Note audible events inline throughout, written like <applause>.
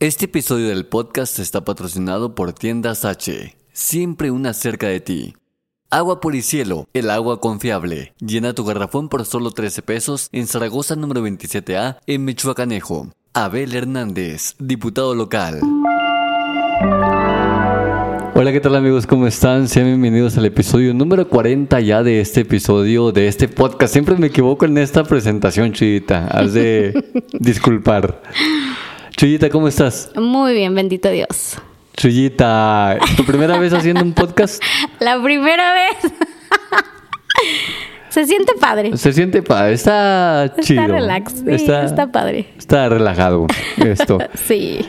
Este episodio del podcast está patrocinado por Tiendas H. Siempre una cerca de ti. Agua por y cielo, el agua confiable. Llena tu garrafón por solo 13 pesos en Zaragoza número 27A en Michoacanejo. Abel Hernández, diputado local. Hola, ¿qué tal amigos? ¿Cómo están? Sean bienvenidos al episodio número 40 ya de este episodio, de este podcast. Siempre me equivoco en esta presentación, Chuyita. Has de <laughs> disculpar. Chuyita, ¿cómo estás? Muy bien, bendito Dios. Chuyita, ¿tu primera vez haciendo un podcast? <laughs> La primera vez. Se siente padre. Se siente padre, está chido. Está relax, sí, está, padre. Está relajado esto. <laughs> sí.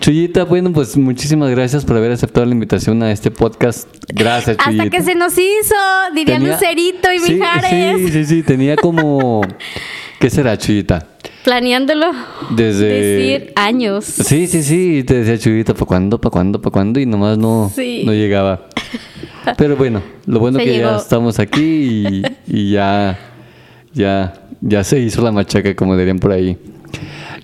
Chuyita, bueno, pues muchísimas gracias por haber aceptado la invitación a este podcast. Gracias, Chuyita. Hasta que se nos hizo, diría Lucerito y sí, Mijares. Sí, sí, sí, tenía como... <laughs> ¿Qué será, Chuyita? Planeándolo. Desde... Decir años. Sí, sí, sí, te decía Chuyita, ¿para cuándo, para cuándo, para cuándo? Y nomás no, no llegaba. Pero bueno, lo bueno que ya estamos aquí y, ya, ya, ya se hizo la machaca, como dirían por ahí.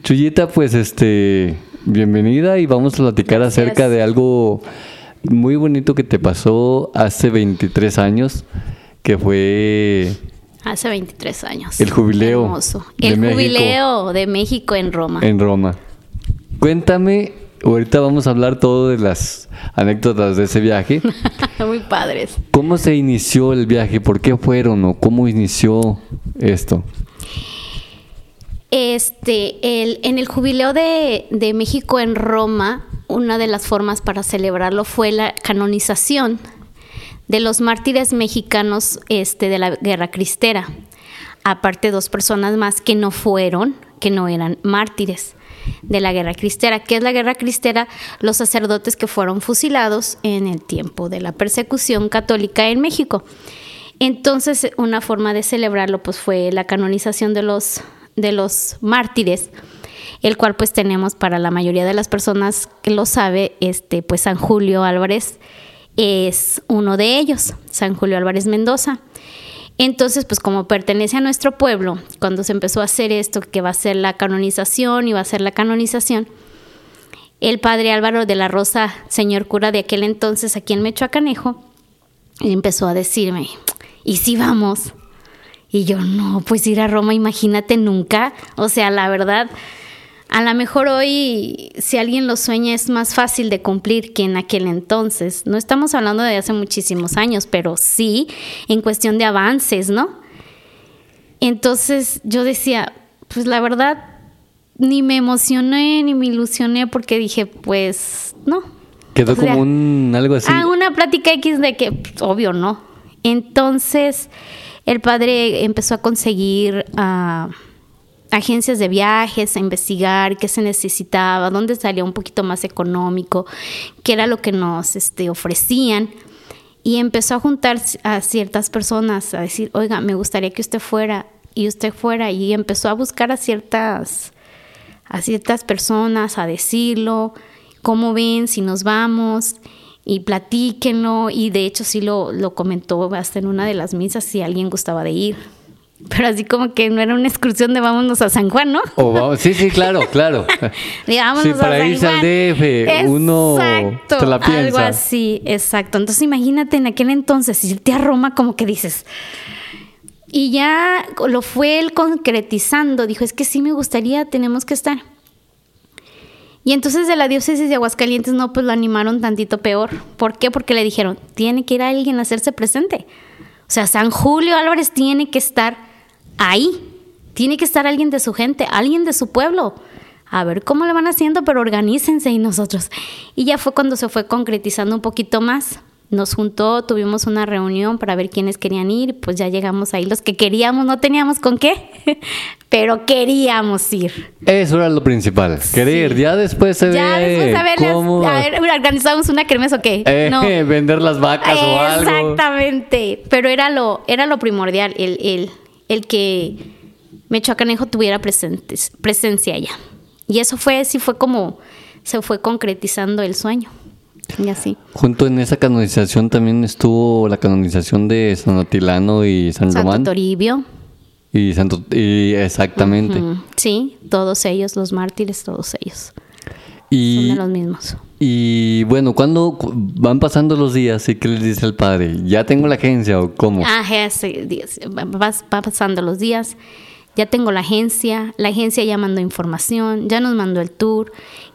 Chuyita, pues este, bienvenida y vamos a platicar acerca de algo muy bonito que te pasó hace 23 años, que fue... Hace 23 años. El jubileo. Hermoso. El jubileo de México en Roma. En Roma. Cuéntame Ahorita vamos a hablar todo de las anécdotas de ese viaje. <laughs> Muy padres. ¿Cómo se inició el viaje? ¿Por qué fueron o cómo inició esto? Este, el, en el jubileo de, de México en Roma, una de las formas para celebrarlo fue la canonización de los mártires mexicanos este, de la Guerra Cristera. Aparte, dos personas más que no fueron, que no eran mártires de la guerra cristera. ¿Qué es la guerra cristera? Los sacerdotes que fueron fusilados en el tiempo de la persecución católica en México. Entonces, una forma de celebrarlo pues fue la canonización de los, de los mártires, el cual pues tenemos para la mayoría de las personas que lo sabe, este pues San Julio Álvarez es uno de ellos, San Julio Álvarez Mendoza. Entonces, pues como pertenece a nuestro pueblo, cuando se empezó a hacer esto, que va a ser la canonización y va a ser la canonización, el padre Álvaro de la Rosa, señor cura de aquel entonces aquí en Mechoacanejo, empezó a decirme, ¿y si vamos? Y yo, no, pues ir a Roma, imagínate nunca. O sea, la verdad, a lo mejor hoy, si alguien lo sueña, es más fácil de cumplir que en aquel entonces. No estamos hablando de hace muchísimos años, pero sí en cuestión de avances, ¿no? Entonces yo decía, pues la verdad, ni me emocioné ni me ilusioné porque dije, pues no. Quedó como un algo así. Ah, una plática X de que, pues, obvio, no. Entonces el padre empezó a conseguir a agencias de viajes a investigar qué se necesitaba, dónde salía un poquito más económico, qué era lo que nos este, ofrecían. Y empezó a juntar a ciertas personas, a decir, oiga, me gustaría que usted fuera y usted fuera. Y empezó a buscar a ciertas, a ciertas personas, a decirlo, cómo ven, si nos vamos y platíquenlo. Y de hecho sí lo, lo comentó hasta en una de las misas si alguien gustaba de ir. Pero así como que no era una excursión de vámonos a San Juan, ¿no? sí, sí, claro, claro. <laughs> sí, vámonos para a irse al DF, uno te la piensa. Algo así, exacto. Entonces imagínate en aquel entonces irte a Roma como que dices... Y ya lo fue él concretizando, dijo, es que sí me gustaría, tenemos que estar. Y entonces de la diócesis de Aguascalientes no, pues lo animaron tantito peor. ¿Por qué? Porque le dijeron, tiene que ir alguien a hacerse presente. O sea, San Julio Álvarez tiene que estar ahí. Tiene que estar alguien de su gente, alguien de su pueblo. A ver cómo le van haciendo, pero organícense y nosotros. Y ya fue cuando se fue concretizando un poquito más. nos juntó, tuvimos una reunión para ver quiénes querían ir, pues ya llegamos ahí los que queríamos, no teníamos con qué, <laughs> pero queríamos ir. Eso era lo principal, querer, ya después se ya después a ver, cómo... a ver, organizamos una kermés o qué. Eh, <laughs> vender las vacas o algo. Exactamente, pero era lo, era lo primordial, el, el, el que Mechoacanejo tuviera presentes, presencia allá. Y eso fue, sí fue como se fue concretizando el sueño. Y así. Junto en esa canonización también estuvo la canonización de San Otilano y San Román. Santo Toribio. Y Santo y exactamente. Sí, todos ellos, los mártires, todos ellos. Y, Son de los mismos. Y bueno, cuando van pasando los días y qué les dice el padre? ¿Ya tengo la agencia o cómo? Ah, sí, va, va pasando los días ya tengo la agencia, la agencia ya mandó información, ya nos mandó el tour,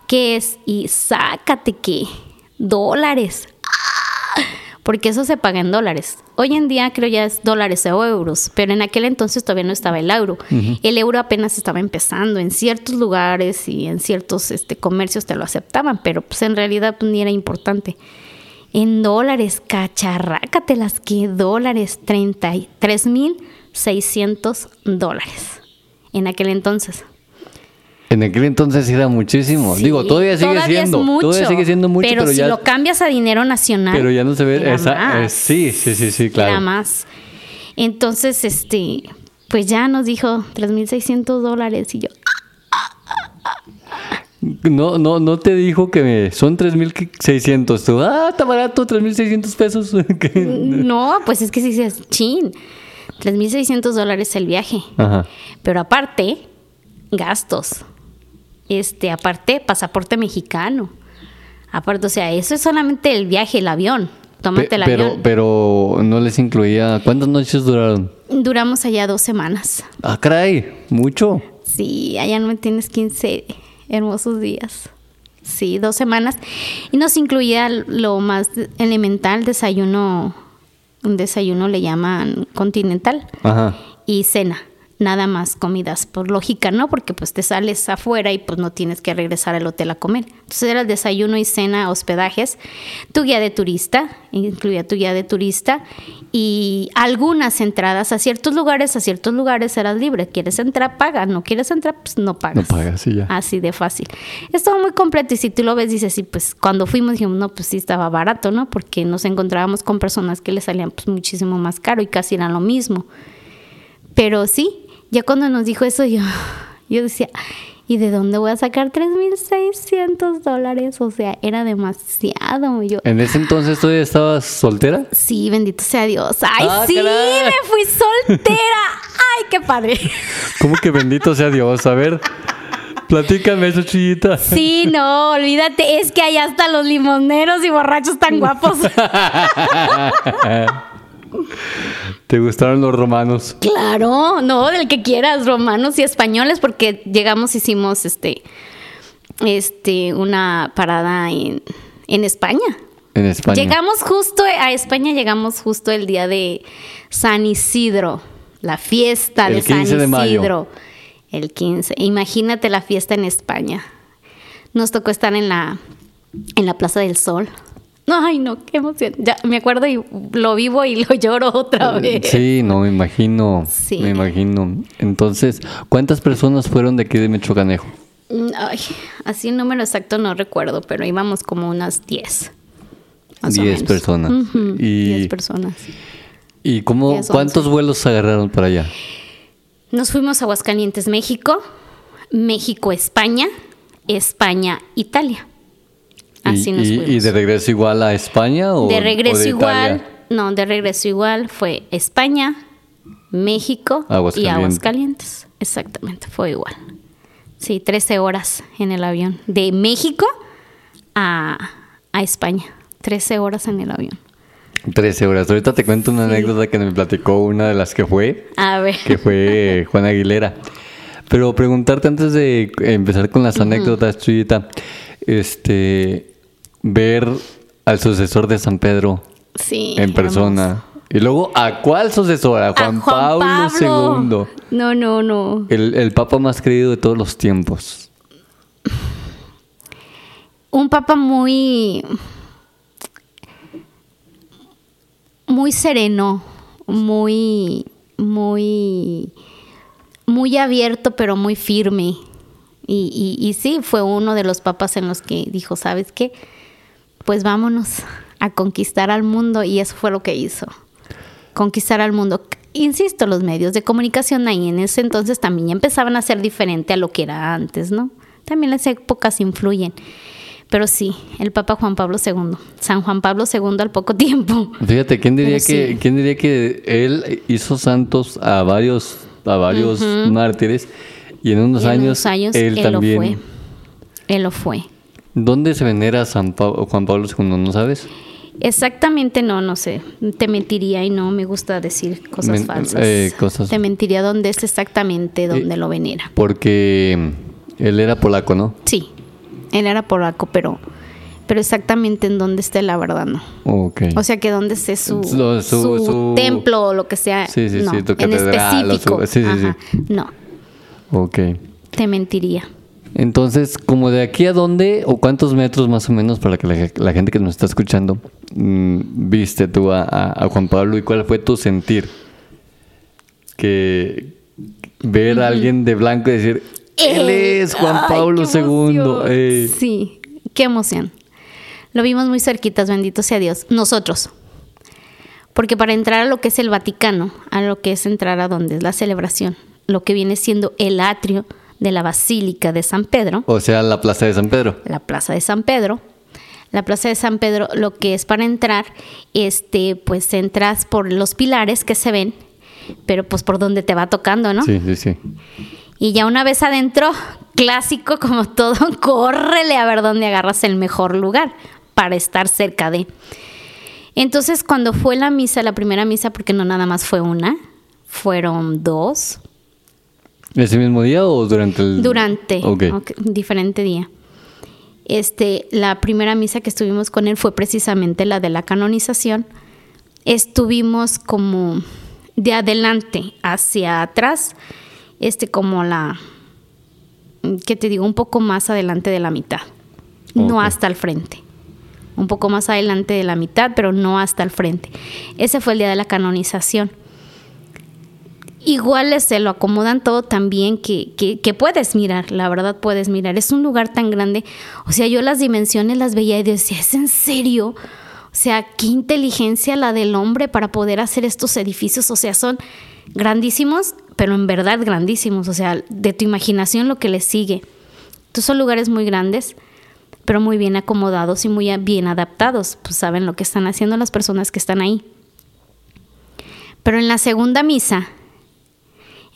¿qué es? Y sácate que dólares. ¡Ah! Porque eso se paga en dólares. Hoy en día creo ya es dólares o euros, pero en aquel entonces todavía no estaba el euro. El euro apenas estaba empezando. En ciertos lugares y en ciertos este, comercios te lo aceptaban, pero pues en realidad pues, ni era importante. En dólares, cacharrácatelas, ¿qué dólares? 33 mil 600 dólares en aquel entonces. En aquel entonces era muchísimo. Digo, todavía sigue siendo. mucho, todavía sigue siendo mucho. Pero, si lo cambias a dinero nacional. Pero ya no se ve. Esa, eh, sí, sí, sí, sí, claro. Era más. Entonces, este, pues ya nos dijo 3.600 dólares y yo. No, no, no te dijo que son 3.600. ah, está barato, 3.600 pesos. <laughs> no, pues es que si dices, chin. 3.600 dólares el viaje. Pero aparte, gastos. Este, aparte, pasaporte mexicano. Aparte, o sea, eso es solamente el viaje, el avión. Tómate el pero, avión. Pero no les incluía. ¿Cuántas noches duraron? Duramos allá dos semanas. Ah, caray, mucho. Sí, allá no me tienes 15 hermosos días. Sí, dos semanas. Y nos incluía lo más elemental, desayuno un desayuno le llaman continental y cena nada más comidas por lógica, ¿no? Porque pues te sales afuera y pues no tienes que regresar al hotel a comer. Entonces era desayuno y cena, hospedajes, tu guía de turista, incluía tu guía de turista y algunas entradas a ciertos lugares, a ciertos lugares eras libre. ¿Quieres entrar? Paga. ¿No quieres entrar? Pues no pagas. No pagas, sí, ya. Así de fácil. Estuvo muy completo y si tú lo ves dices, sí, pues cuando fuimos dijimos, no, pues sí estaba barato, ¿no? Porque nos encontrábamos con personas que le salían pues muchísimo más caro y casi eran lo mismo. Pero sí, ya cuando nos dijo eso, yo, yo decía, ¿y de dónde voy a sacar 3.600 dólares? O sea, era demasiado. Yo, ¿En ese entonces tú estabas soltera? Sí, bendito sea Dios. ¡Ay, ah, sí! ¡Me fui soltera! ¡Ay, qué padre! ¿Cómo que bendito sea Dios? A ver... Platícame eso, chillita. Sí, no, olvídate, es que hay hasta los limoneros y borrachos tan guapos. <laughs> ¿Te gustaron los romanos? Claro, no, del que quieras, romanos y españoles, porque llegamos, hicimos este, este, una parada en, España. En España. Llegamos justo a España, llegamos justo el día de San Isidro, la fiesta de San Isidro. El 15. Imagínate la fiesta en España. Nos tocó estar en la, en la Plaza del Sol. Ay, no, qué emoción. Ya me acuerdo y lo vivo y lo <laughs> lloro otra eh, vez. Sí, no, me imagino. Sí. Me imagino. Entonces, ¿cuántas personas fueron de aquí de Mechocanejo? Mm, ay, así el número exacto no recuerdo, pero íbamos como unas 10. 10 personas. 10 personas. ¿Y cómo, cuántos vuelos agarraron para allá? Nos fuimos a Aguascalientes, México, México, España, España, Italia. Así nos fuimos. ¿Y de regreso igual a España o de regreso igual? No, de regreso igual fue España, México y Aguascalientes. Exactamente, fue igual. Sí, 13 horas en el avión. De México a, a España. 13 horas en el avión. 13 horas. Ahorita te cuento una anécdota que me platicó una de las que fue. A ver. Que fue <laughs> Juan Aguilera. Pero preguntarte antes de empezar con las anécdotas, Chuyita, este, ver al sucesor de San Pedro en persona. Y luego, ¿a cuál sucesor? A Juan, Pablo, II. No, no, no. El, el papa más querido de todos los tiempos. Un papa muy muy sereno, muy, muy, muy abierto, pero muy firme. Y, y, sí, fue uno de los papas en los que dijo, ¿sabes qué? Pues vámonos a conquistar al mundo y eso fue lo que hizo. Conquistar al mundo. Insisto, los medios de comunicación ahí en ese entonces también empezaban a ser diferente a lo que era antes, ¿no? También las épocas influyen. Pero sí, el Papa Juan Pablo II, San Juan Pablo II al poco <laughs> tiempo. Fíjate, ¿quién diría, que, ¿quién diría que él hizo santos a varios, a varios mártires y en unos, años, él, también... Lo fue. Él lo fue. ¿Dónde se venera San Juan Pablo II? ¿No sabes? Exactamente no, no sé. Te mentiría y no me gusta decir cosas falsas. Eh, Te mentiría dónde es exactamente eh, donde lo venera. Porque él era polaco, ¿no? Sí, él era polaco, pero pero exactamente en dónde esté la verdad no. O sea que dónde esté su, su, templo o lo que sea. Sí, sí, no. sí, en específico. sí, sí, sí. No. Ok. Te mentiría. Entonces, como de aquí a dónde o cuántos metros más o menos para que la, gente que nos está escuchando mm, viste tú a, Juan Pablo y cuál fue tu sentir? Que ver a alguien de blanco y decir, él es Juan Pablo II. Sí, qué emoción. Lo vimos muy cerquitas, bendito sea Dios. Nosotros. Porque para entrar a lo que es el Vaticano, a lo que es entrar a donde es la celebración, lo que viene siendo el atrio, de la Basílica de San Pedro. O sea, la Plaza de San Pedro. La Plaza de San Pedro. La Plaza de San Pedro, lo que es para entrar, este, pues entras por los pilares que se ven, pero pues por donde te va tocando, ¿no? Sí, sí, sí. Y ya una vez adentro, clásico como todo, <laughs> córrele a ver dónde agarras el mejor lugar para estar cerca de. Entonces, cuando fue la misa, la primera misa, porque no nada más fue una, fueron dos, ¿Ese mismo día o durante el...? Durante, okay. diferente día. Este, la primera misa que estuvimos con él fue precisamente la de la canonización. Estuvimos como de adelante hacia atrás, este como la, ¿qué te digo? Un poco más adelante de la mitad, no hasta el frente. Un poco más adelante de la mitad, pero no hasta el frente. Ese fue el día de la canonización igual se lo acomodan todo también que, que, puedes mirar, la verdad puedes mirar. Es un lugar tan grande. O sea, yo las dimensiones las veía y decía, ¿es en serio? O sea, qué inteligencia la del hombre para poder hacer estos edificios. O sea, son grandísimos, pero en verdad grandísimos. O sea, de tu imaginación lo que le sigue. Entonces son lugares muy grandes, pero muy bien acomodados y muy bien adaptados. Pues saben lo que están haciendo las personas que están ahí. Pero en la segunda misa,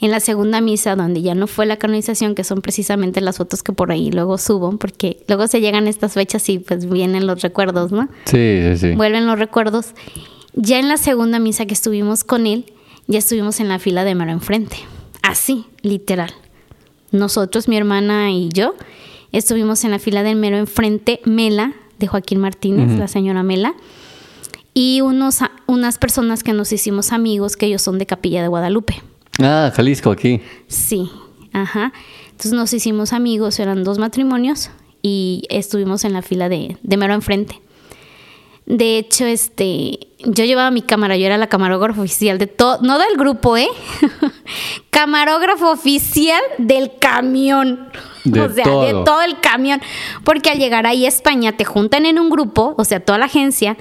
en la segunda misa, donde ya no fue la canonización, que son precisamente las fotos que por ahí luego subo, porque luego se llegan estas fechas y pues vienen los recuerdos, ¿no? Sí, sí, sí. Vuelven los recuerdos. Ya en la segunda misa que estuvimos con él, ya estuvimos en la fila de mero enfrente. Así, literal. Nosotros, mi hermana y yo, estuvimos en la fila del mero enfrente, Mela, de Joaquín Martínez, la señora Mela, y unos, unas personas que nos hicimos amigos, que ellos son de Capilla de Guadalupe. Ah, Jalisco, aquí. Sí, ajá. Entonces nos hicimos amigos, eran dos matrimonios y estuvimos en la fila de, de mero enfrente. De hecho, este, yo llevaba mi cámara, yo era la camarógrafa oficial de todo, no del grupo, ¿eh? <laughs> camarógrafo oficial del camión. o sea, de todo el camión. Porque al llegar ahí a España te juntan en un grupo, o sea, toda la agencia,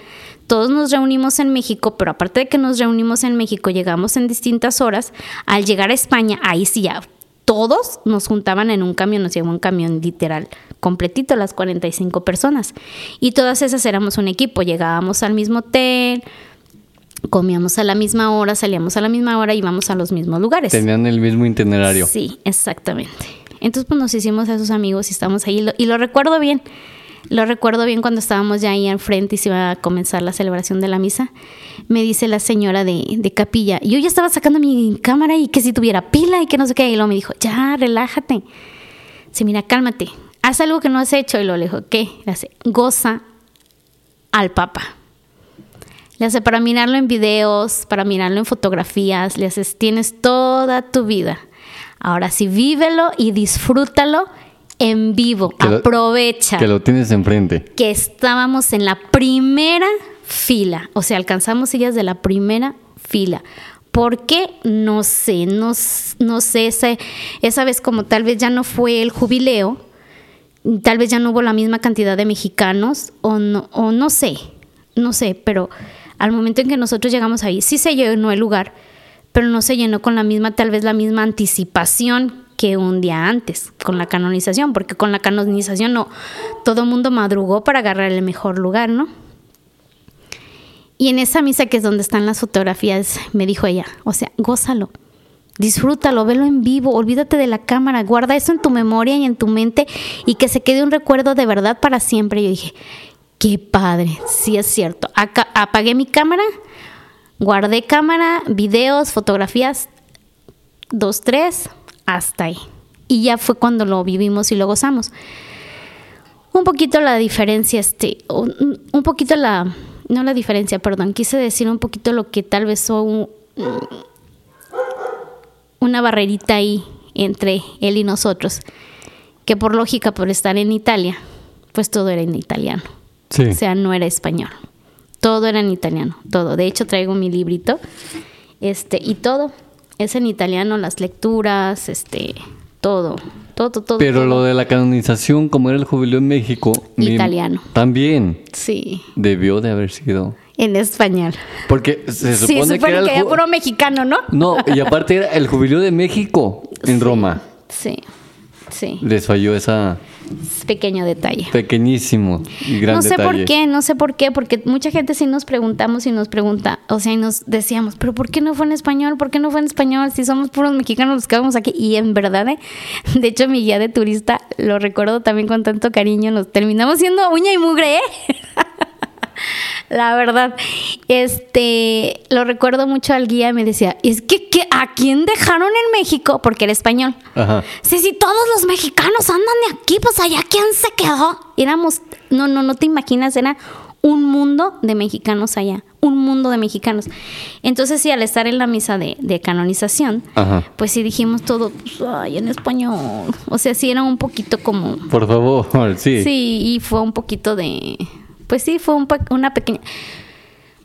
todos nos reunimos en México, pero aparte de que nos reunimos en México, llegamos en distintas horas. Al llegar a España, ahí sí ya todos nos juntaban en un camión, nos llegó un camión literal, completito, las 45 personas. Y todas esas éramos un equipo, llegábamos al mismo hotel, comíamos a la misma hora, salíamos a la misma hora y íbamos a los mismos lugares. Tenían el mismo itinerario. Sí, exactamente. Entonces pues nos hicimos a esos amigos y estamos ahí y lo recuerdo bien. Lo recuerdo bien cuando estábamos ya ahí enfrente y se iba a comenzar la celebración de la misa. Me dice la señora de, capilla, yo ya estaba sacando mi cámara y que si tuviera pila y que no sé qué. Y luego me dijo, ya, relájate. Sí, mira, cálmate. Haz algo que no has hecho. Y lo le dijo, ¿qué? Le hace, goza al Papa. Le hace para mirarlo en videos, para mirarlo en fotografías. Le haces, tienes toda tu vida. Ahora sí, vívelo y disfrútalo en vivo. Aprovecha. que lo tienes enfrente. Que estábamos en la primera fila, o sea, alcanzamos sillas de la primera fila. ¿Por qué? No sé, no, no sé, esa, esa vez como tal vez ya no fue el jubileo, tal vez ya no hubo la misma cantidad de mexicanos o no, o no sé, no sé, pero al momento en que nosotros llegamos ahí, sí se llenó el lugar, pero no se llenó con la misma, tal vez la misma anticipación que un día antes con la canonización, porque con la canonización no, todo mundo madrugó para agarrar el mejor lugar, ¿no? Y en esa misa que es donde están las fotografías, me dijo ella, o sea, gózalo, disfrútalo, velo en vivo, olvídate de la cámara, guarda eso en tu memoria y en tu mente y que se quede un recuerdo de verdad para siempre. Yo dije, qué padre, sí es cierto. Acá, apagué mi cámara, guardé cámara, videos, fotografías, dos, tres, hasta ahí. Y ya fue cuando lo vivimos y lo gozamos. Un poquito la diferencia, este, un, un poquito la, no la diferencia, perdón, quise decir un poquito lo que tal vez son una barrerita ahí entre él y nosotros, que por lógica, por estar en Italia, pues todo era en italiano. O sea, no era español. Todo era en italiano, todo. De hecho, traigo mi librito, este, y todo es en italiano, las lecturas, este, todo, todo, todo. Pero lo de la canonización, como era el jubileo en México, italiano. también. Sí. Debió de haber sido. En español. Porque se supone, que era, el puro mexicano, ¿no? No, y aparte era el jubileo de México en <laughs> Roma. Sí, sí. Les falló esa pequeño detalle. Pequeñísimo y gran No sé por qué, no sé por qué, porque mucha gente sí nos preguntamos y nos pregunta, o sea, y nos decíamos, pero ¿por qué no fue en español? ¿Por qué no fue en español? Si somos puros mexicanos los que vamos aquí. Y en verdad, ¿eh? de hecho, mi guía de turista, lo recuerdo también con tanto cariño, nos terminamos siendo uña y mugre, ¿eh? <laughs> la verdad. Este, lo recuerdo mucho al guía, me decía, es que, ¿a quién dejaron en México? Porque era español. Ajá. Sí, sí, todos los mexicanos andan de aquí, pues allá, ¿quién se quedó? Éramos, no, no, no te imaginas, era un mundo de mexicanos allá, un mundo de mexicanos. Entonces, sí, al estar en la misa de, canonización, pues sí dijimos todo, pues, ay, en español. O sea, sí era un poquito como... Por favor, <laughs> sí. Sí, y fue un poquito de pues sí, fue una pequeña...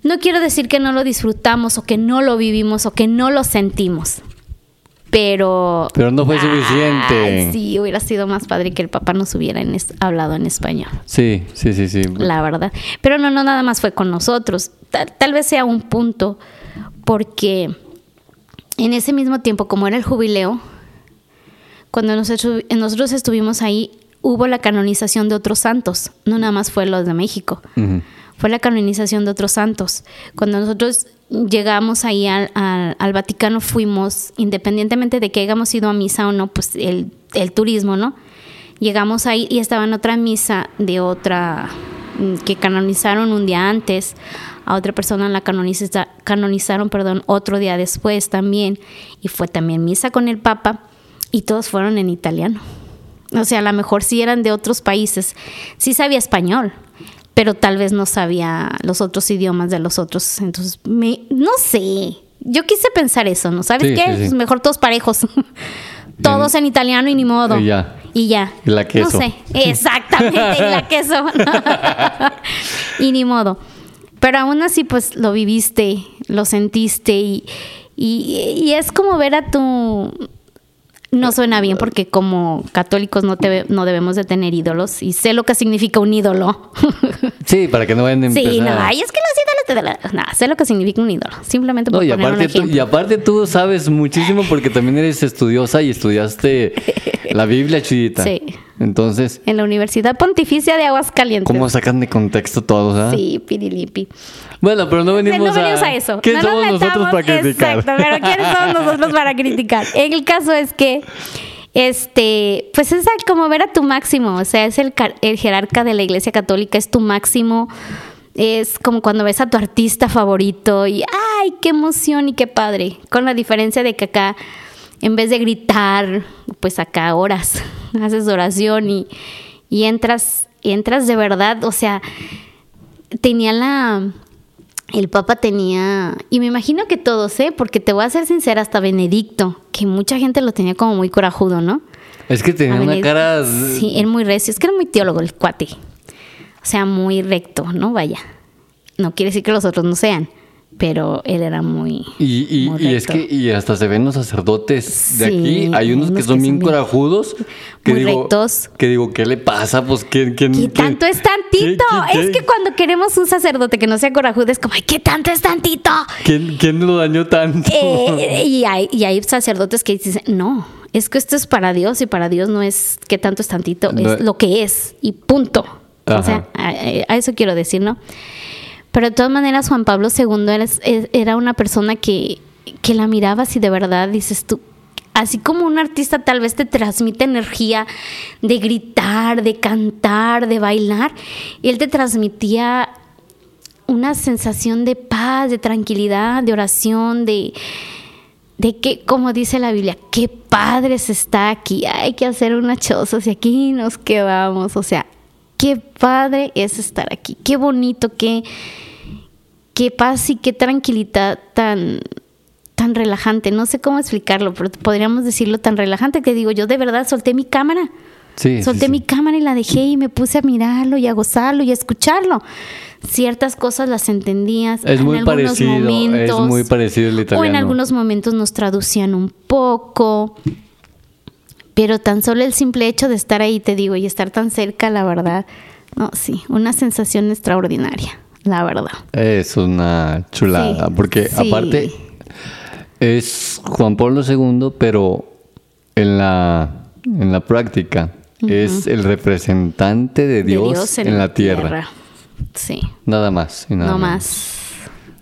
No quiero decir que no lo disfrutamos o que no lo vivimos o que no lo sentimos, pero... Pero no fue suficiente. sí, hubiera sido más padre que el papá nos hubiera hablado en español. Sí, sí, sí, sí. La verdad. Pero no, no, nada más fue con nosotros. Tal, vez sea un punto, porque en ese mismo tiempo, como era el jubileo, cuando nosotros, nosotros estuvimos ahí, hubo la canonización de otros santos, no nada más fue los de México, fue la canonización de otros santos. Cuando nosotros llegamos ahí al, Vaticano fuimos, independientemente de que hayamos ido a misa o no, pues el, turismo, ¿no? Llegamos ahí y estaba en otra misa de otra mm, que canonizaron un día antes, a otra persona la canonizaron, perdón, otro día después también, y fue también misa con el Papa, y todos fueron en italiano. O sea, a lo mejor sí eran de otros países. Sí sabía español, pero tal vez no sabía los otros idiomas de los otros. Entonces, me, no sé. Yo quise pensar eso, ¿no? ¿Sabes qué? Pues mejor todos parejos. <laughs> todos en, italiano y ni modo. Y ya. Y ya. Y la queso. No sé. Exactamente, y la <laughs> queso. <laughs> y ni modo. Pero aún así, pues lo viviste, lo sentiste y, y es como ver a tu no suena bien porque como católicos no, te, no debemos de tener ídolos y sé lo que significa un ídolo. Sí, para que no vayan a empezar. Sí, no, ay, es que los ídolos te Nada, sé lo que significa un ídolo, simplemente por no, y poner aparte un ejemplo. Tú, y aparte tú sabes muchísimo porque también eres estudiosa y estudiaste la Biblia, chidita. Sí. Entonces... En la Universidad Pontificia de Aguascalientes. ¿Cómo sacan de contexto todos, ah? Sí, pirilipi. Bueno, pero no venimos, no venimos a, eso. ¿Quién somos nosotros para criticar? Exacto, pero ¿quiénes somos nosotros para criticar? El caso es que este, pues es como ver a tu máximo, o sea, es el, el jerarca de la Iglesia Católica, es tu máximo, es como cuando ves a tu artista favorito y ¡ay, qué emoción y qué padre! Con la diferencia de que acá, en vez de gritar, pues acá horas, <laughs> haces oración y, y entras, entras de verdad, o sea, tenía la, el Papa tenía, y me imagino que todos, ¿eh? Porque te voy a ser sincera, hasta Benedicto, que mucha gente lo tenía como muy corajudo, ¿no? Es que tenía una cara... Sí, era muy recio, es que era muy teólogo el cuate. Sea, muy recto, ¿no? Vaya. No quiere decir que los otros no sean, pero él era muy. Y, y, es que y hasta se ven los sacerdotes de aquí. Hay unos que son bien corajudos. Que muy digo, rectos. Que digo, ¿qué le pasa? Pues, ¿qué, qué, ¿Qué tanto es tantito? es que cuando queremos un sacerdote que no sea corajudo, es como, ay, ¿qué tanto es tantito? ¿Quién, quién lo dañó tanto? Eh, y, hay, y hay sacerdotes que dicen, no, es que esto es para Dios y para Dios no es qué tanto es tantito, es lo que es y punto. O sea, a, a eso quiero decir, ¿no? Pero de todas maneras, Juan Pablo II era, era una persona que, que la mirabas y de verdad dices tú, así como un artista tal vez te transmite energía de gritar, de cantar, de bailar, él te transmitía una sensación de paz, de tranquilidad, de oración, de, de que, como dice la Biblia, qué padre se está aquí, hay que hacer una choza y aquí nos quedamos, o sea, qué padre es estar aquí, qué bonito, qué qué paz y qué tranquilidad tan, tan relajante. No sé cómo explicarlo, pero podríamos decirlo tan relajante que digo, yo de verdad solté mi cámara. Sí, solté mi cámara y la dejé y me puse a mirarlo y a gozarlo y a escucharlo. Ciertas cosas las entendías. Es muy parecido. es muy parecido el italiano. O en algunos momentos nos traducían un poco. Pero tan solo el simple hecho de estar ahí, te digo, y estar tan cerca, la verdad, no, sí, una sensación extraordinaria la verdad. Es una chulada, porque aparte es Juan Pablo II, pero en la, en la práctica es el representante de Dios, en, la tierra. Sí. Nada más. Y nada no más.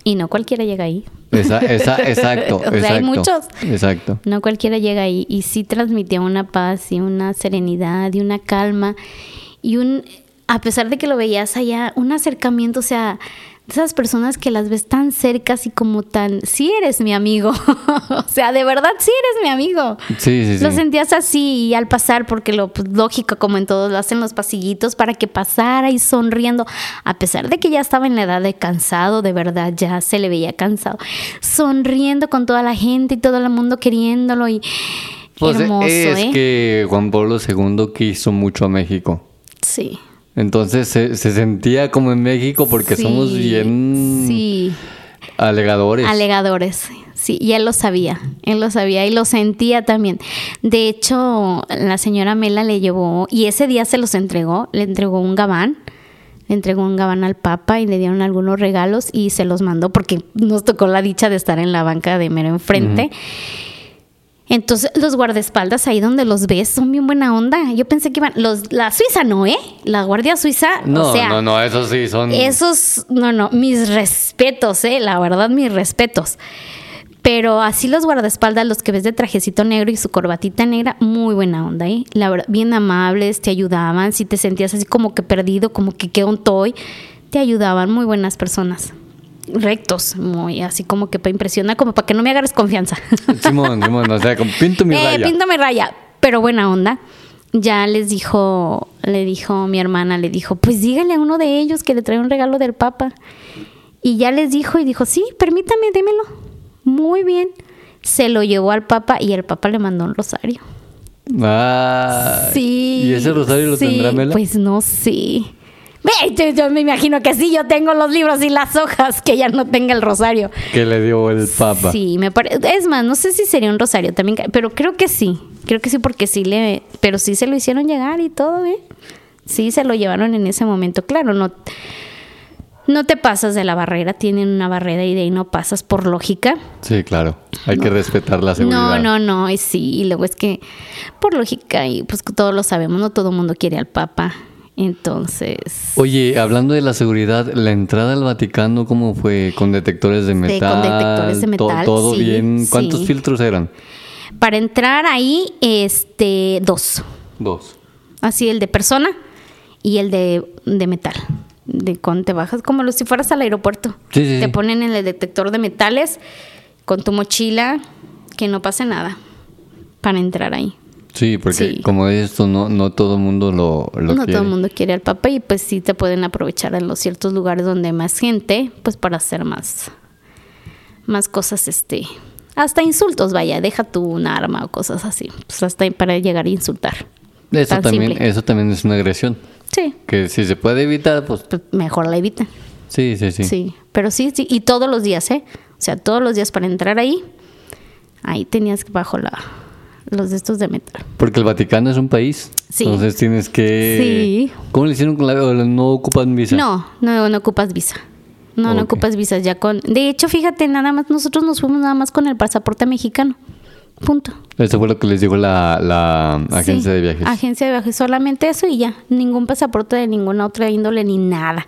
Y no cualquiera llega ahí. <laughs> Esa, exacto, o sea, hay muchos. Exacto. No cualquiera llega ahí. Y sí transmitía una paz y una serenidad y una calma y un a pesar de que lo veías allá, un acercamiento, o sea, esas personas que las ves tan cercas y como tan, sí eres mi amigo, <laughs> o sea, de verdad sí eres mi amigo. Sí, sí, sí. Lo sentías así y al pasar, porque lo pues, lógico, como en todos, lo hacen los pasillitos para que pasara y sonriendo, a pesar de que ya estaba en la edad de cansado, de verdad, ya se le veía cansado, sonriendo con toda la gente y todo el mundo queriéndolo y... Pues hermoso, es ¿eh? que Juan Pablo II quiso mucho a México. Sí. Entonces se, sentía como en México porque somos bien sí. alegadores. Alegadores, sí, y él lo sabía, él lo sabía y lo sentía también. De hecho, la señora Mela le llevó, y ese día se los entregó, le entregó un gabán, le entregó un gabán al Papa y le dieron algunos regalos y se los mandó porque nos tocó la dicha de estar en la banca de mero enfrente. Entonces, los guardaespaldas ahí donde los ves son bien buena onda. Yo pensé que iban. Los, la Suiza no, ¿eh? La Guardia Suiza. No, o sea, no, no, esos sí son. Esos, no, no, mis respetos, ¿eh? La verdad, mis respetos. Pero así los guardaespaldas, los que ves de trajecito negro y su corbatita negra, muy buena onda, ¿eh? La verdad, bien amables, te ayudaban. Si te sentías así como que perdido, como que qué un toy, te ayudaban, muy buenas personas rectos, muy así como que para impresionar, como para que no me agarres confianza. <laughs> Simón, Simón, o sea, pinto mi eh, raya. Pinto mi raya, pero buena onda. Ya les dijo, le dijo mi hermana, le dijo, pues dígale a uno de ellos que le trae un regalo del Papa. Y ya les dijo y dijo, sí, permítame, démelo. Muy bien. Se lo llevó al Papa y el Papa le mandó un rosario. Ah, sí. ¿Y ese rosario lo tendrá Mela? Pues no sé. Yo, me imagino que sí, yo tengo los libros y las hojas, que ya no tenga el rosario. Que le dio el Papa. Sí, me parece. Es más, no sé si sería un rosario también, pero creo que sí. Creo que sí, porque sí le. Pero sí se lo hicieron llegar y todo, ¿eh? Sí, se lo llevaron en ese momento. Claro, no. No te pasas de la barrera, tienen una barrera y de ahí no pasas por lógica. Sí, claro. Hay que respetar la seguridad. No, no, no, y sí, y luego es que por lógica, y pues todos lo sabemos, no todo el mundo quiere al Papa. Entonces. Oye, hablando de la seguridad, la entrada al Vaticano, ¿cómo fue? ¿Con detectores de metal? con detectores de metal. ¿Todo bien? ¿Cuántos filtros eran? Para entrar ahí, este, dos. Dos. Así, el de persona y el de, metal. De cuando te bajas, como si fueras al aeropuerto. Sí, sí, te ponen en el detector de metales con tu mochila, que no pase nada para entrar ahí. Sí, porque como esto no, no todo el mundo lo, lo no todo el mundo quiere al Papa y pues sí te pueden aprovechar en los ciertos lugares donde hay más gente, pues para hacer más, más cosas, este, hasta insultos, vaya, deja tú un arma o cosas así, pues hasta para llegar a insultar. Eso también, eso también es una agresión. Sí. Que si se puede evitar, pues... pues mejor la evita. Sí, sí, sí. Sí, pero sí, sí, y todos los días, ¿eh? O sea, todos los días para entrar ahí, ahí tenías bajo la, los de estos de metal. Porque el Vaticano es un país. Sí. Entonces tienes que... Sí. ¿Cómo le hicieron con la... no ocupan visa? No, no, no ocupas visa. No, no ocupas visa ya con... De hecho, fíjate, nada más, nosotros nos fuimos nada más con el pasaporte mexicano. Punto. Eso fue lo que les dijo la, la agencia de viajes. Agencia de viajes, solamente eso y ya. Ningún pasaporte de ninguna otra índole ni nada.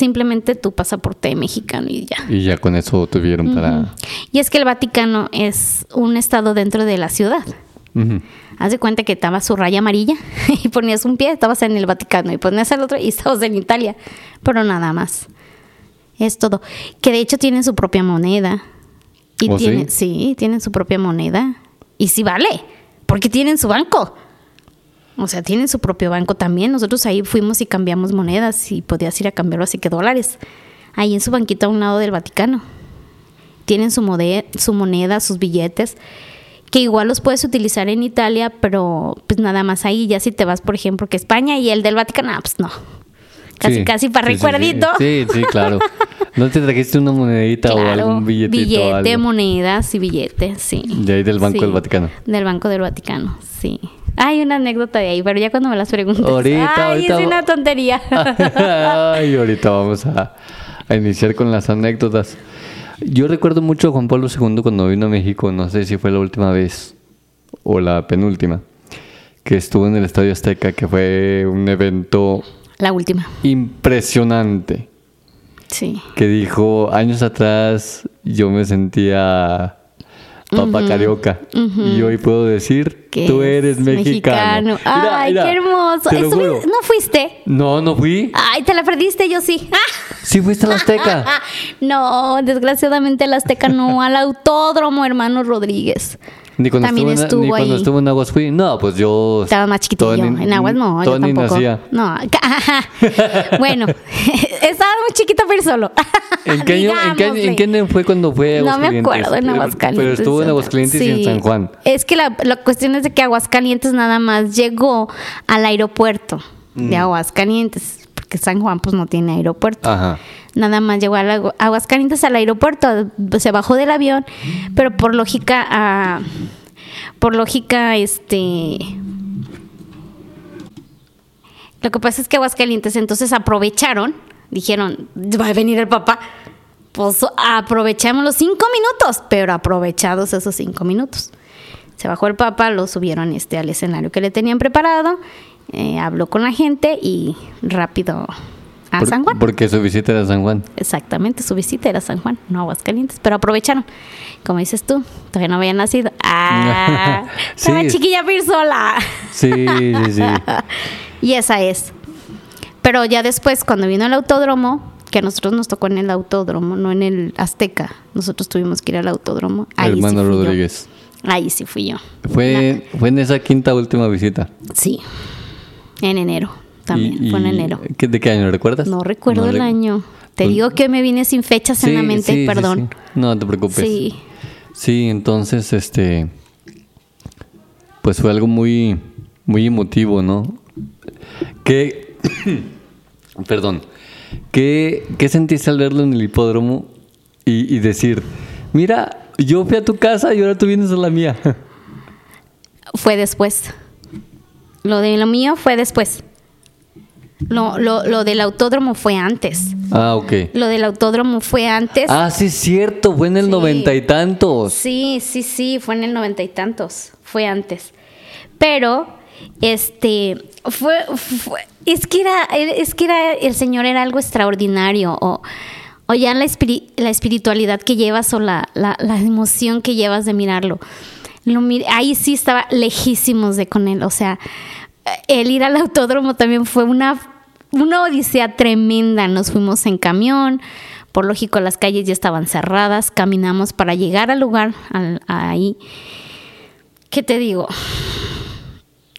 Simplemente tu pasaporte mexicano y ya. Y ya con eso tuvieron para... Y es que el Vaticano es un estado dentro de la ciudad. Haz de cuenta que estaba su raya amarilla <laughs> y ponías un pie, estabas en el Vaticano y ponías el otro y estabas en Italia. Pero nada más. Es todo. Que de hecho tienen su propia moneda. Y ¿Oh, sí? sí, tienen su propia moneda. Y sí vale, porque tienen su banco. O sea, tienen su propio banco también. Nosotros ahí fuimos y cambiamos monedas y podías ir a cambiarlo así que dólares. Ahí en su banquito a un lado del Vaticano. Tienen su, su moneda, sus billetes, que igual los puedes utilizar en Italia, pero pues nada más ahí. Ya si te vas, por ejemplo, que España y el del Vaticano, ah, pues no. Casi, casi para recuerdito. Sí, sí, claro. ¿No te trajiste una monedita o algún billetito? Billete, monedas y billetes, sí. De ahí del Banco del Vaticano. Del Banco del Vaticano, sí. Hay una anécdota de ahí, pero ya cuando me las preguntas. Ahorita, Ay, es una tontería. <laughs> Ay, ahorita vamos a, a, iniciar con las anécdotas. Yo recuerdo mucho a Juan Pablo II cuando vino a México, no sé si fue la última vez o la penúltima, que estuvo en el Estadio Azteca, que fue un evento la última. Impresionante. Sí. Que dijo, años atrás yo me sentía papa carioca. Y hoy puedo decir, tú eres mexicano. Ay, qué hermoso. ¿No fuiste? No, no fui. Ay, te la perdiste, yo sí. <laughs> ¿Sí fuiste a la Azteca? <laughs> no, desgraciadamente la Azteca no, al autódromo, hermano Rodríguez. Ni cuando, También estuvo, estuvo ni cuando estuvo en Aguas fui. No, pues yo. Estaba más chiquitito. en Aguas no, yo tampoco. Nacía. No, <laughs> bueno, <laughs> estaba muy chiquito, pero solo. <laughs> ¿En qué, año, ¿en, qué, ¿En qué año fue cuando fue a No me acuerdo, en Aguascalientes. Pero estuvo en Aguascalientes y en San Juan. Es que la, la, cuestión es de que Aguascalientes nada más llegó al aeropuerto de mm. Aguascalientes que San Juan pues no tiene aeropuerto. Nada más llegó a Aguascalientes al aeropuerto, se bajó del avión, pero por lógica, ah, por lógica, este... Lo que pasa es que Aguascalientes entonces aprovecharon, dijeron, va a venir el papá, pues aprovechamos los cinco minutos, pero aprovechados esos cinco minutos. Se bajó el papá, lo subieron este al escenario que le tenían preparado eh, habló con la gente y rápido a San Juan. Porque su visita era San Juan. Exactamente, su visita era San Juan, no Aguascalientes. Pero aprovecharon. Como dices tú, todavía no había nacido. ¡Ah! <laughs> sí. Estaba chiquilla sola. sí, sí, sí. <laughs> y esa es. Pero ya después, cuando vino el autódromo, que a nosotros nos tocó en el autódromo, no en el Azteca. Nosotros tuvimos que ir al autódromo. Ahí Hermano Rodríguez. Ahí sí fui yo. Fue, fue en esa quinta última visita. Sí. En enero, también, fue en enero. ¿De qué año recuerdas? No recuerdo el año. Te pues digo que me vine sin fechas en la mente, perdón. no te preocupes. Sí. Sí, entonces, este, pues fue algo muy, muy emotivo, ¿no? ¿Qué, <coughs> perdón, ¿qué, ¿qué sentiste al verlo en el hipódromo y, y decir, mira, yo fui a tu casa y ahora tú vienes a la mía? <laughs> Fue después. Lo de lo mío fue después. Lo, lo, lo, del autódromo fue antes. Ah, ok. Lo del autódromo fue antes. Ah, sí, es cierto, fue en el noventa y tantos. Sí, sí, sí, fue en el noventa y tantos, fue antes. Pero, este, fue, es que era, es que era, el Señor era algo extraordinario, o, o ya la, la espiritualidad que llevas, o la, la, la emoción que llevas de mirarlo ahí sí estaba lejísimos de con él. O sea, el ir al autódromo también fue una, una odisea tremenda. Nos fuimos en camión. Por lógico, las calles ya estaban cerradas. Caminamos para llegar al lugar, ahí. ¿Qué te digo?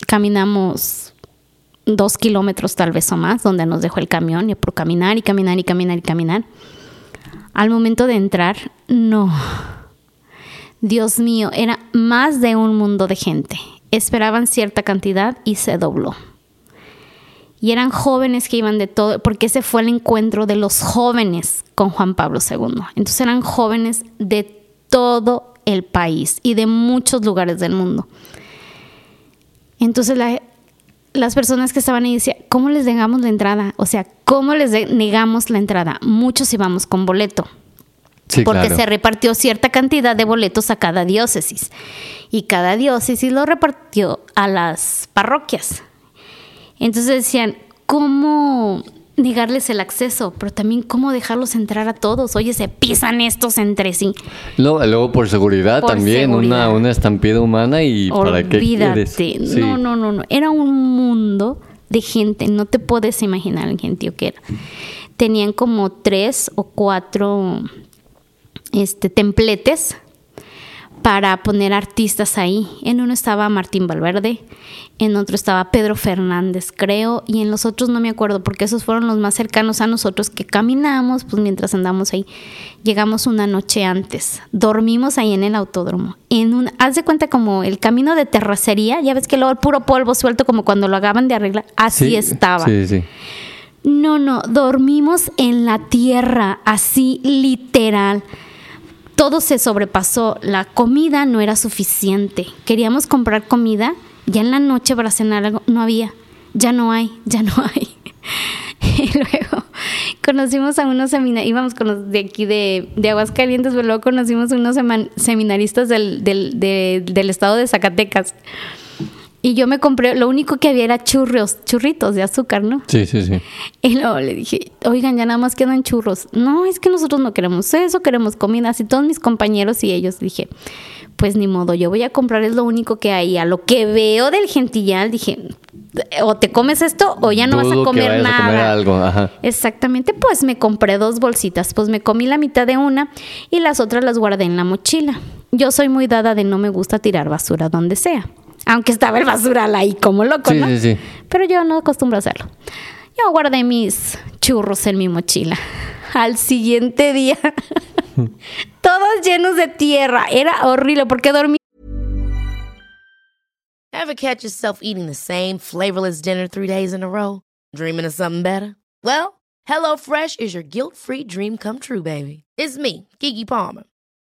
Caminamos dos kilómetros tal vez o más, donde nos dejó el camión, y por caminar y caminar y caminar y caminar. Al momento de entrar, no Dios mío, era más de un mundo de gente. Esperaban cierta cantidad y se dobló. Y eran jóvenes que iban de todo, porque ese fue el encuentro de los jóvenes con Juan Pablo II. Entonces eran jóvenes de todo el país y de muchos lugares del mundo. Entonces las personas que estaban ahí decían, ¿cómo les negamos la entrada? O sea, ¿cómo les negamos la entrada? Muchos íbamos con boleto. Porque se repartió cierta cantidad de boletos a cada diócesis. Y cada diócesis lo repartió a las parroquias. Entonces decían, ¿cómo negarles el acceso? Pero también cómo dejarlos entrar a todos. Oye, se pisan estos entre sí. Luego, luego por seguridad también, Una, una estampida humana y para qué quieres? No, no, no, no. Era un mundo de gente, no te puedes imaginar el gentío que era. Tenían como tres o cuatro este, templetes para poner artistas ahí. En uno estaba Martín Valverde, en otro estaba Pedro Fernández, creo, y en los otros no me acuerdo, porque esos fueron los más cercanos a nosotros que caminamos, pues mientras andamos ahí. Llegamos una noche antes, dormimos ahí en el autódromo. En un, haz de cuenta como el camino de terracería, ya ves que luego el puro polvo suelto como cuando lo acaban de arreglar, así estaba. Sí, sí. No, no, dormimos en la tierra, así literal todo se sobrepasó. La comida no era suficiente. Queríamos comprar comida. Ya en la noche para cenar algo no había. Ya no hay, ya no <laughs> hay. y luego conocimos a unos seminaristas, íbamos de aquí de, de Aguascalientes, pero luego conocimos a unos seminaristas del, del, del estado de Zacatecas. Y yo me compré, lo único que había era churros, churritos de azúcar, ¿no? Sí, sí, sí. Y luego le dije, oigan, ya nada más quedan churros. No, es que nosotros no queremos eso, queremos comida. Así todos mis compañeros y ellos dije, pues ni modo, yo voy a comprar, es lo único que hay. A lo que veo del gentillal, dije, o te comes esto o ya no vas a comer nada. A comer algo. Ajá. Exactamente, pues me compré dos bolsitas, pues me comí la mitad de una y las otras las guardé en la mochila. Yo soy muy dada de no me gusta tirar basura donde sea. Aunque estaba el basural ahí como loco, ¿no? Sí, sí. Pero yo no acostumbro a hacerlo. Yo guardé mis churros en mi mochila. Al siguiente día, <laughs> <laughs> todos llenos de tierra. Era horrible porque dormí. Ever catch yourself eating the same flavorless dinner three days in a row? Dreaming of something better? Well, HelloFresh is your guilt-free dream come true, baby. It's me, Kiki Palmer.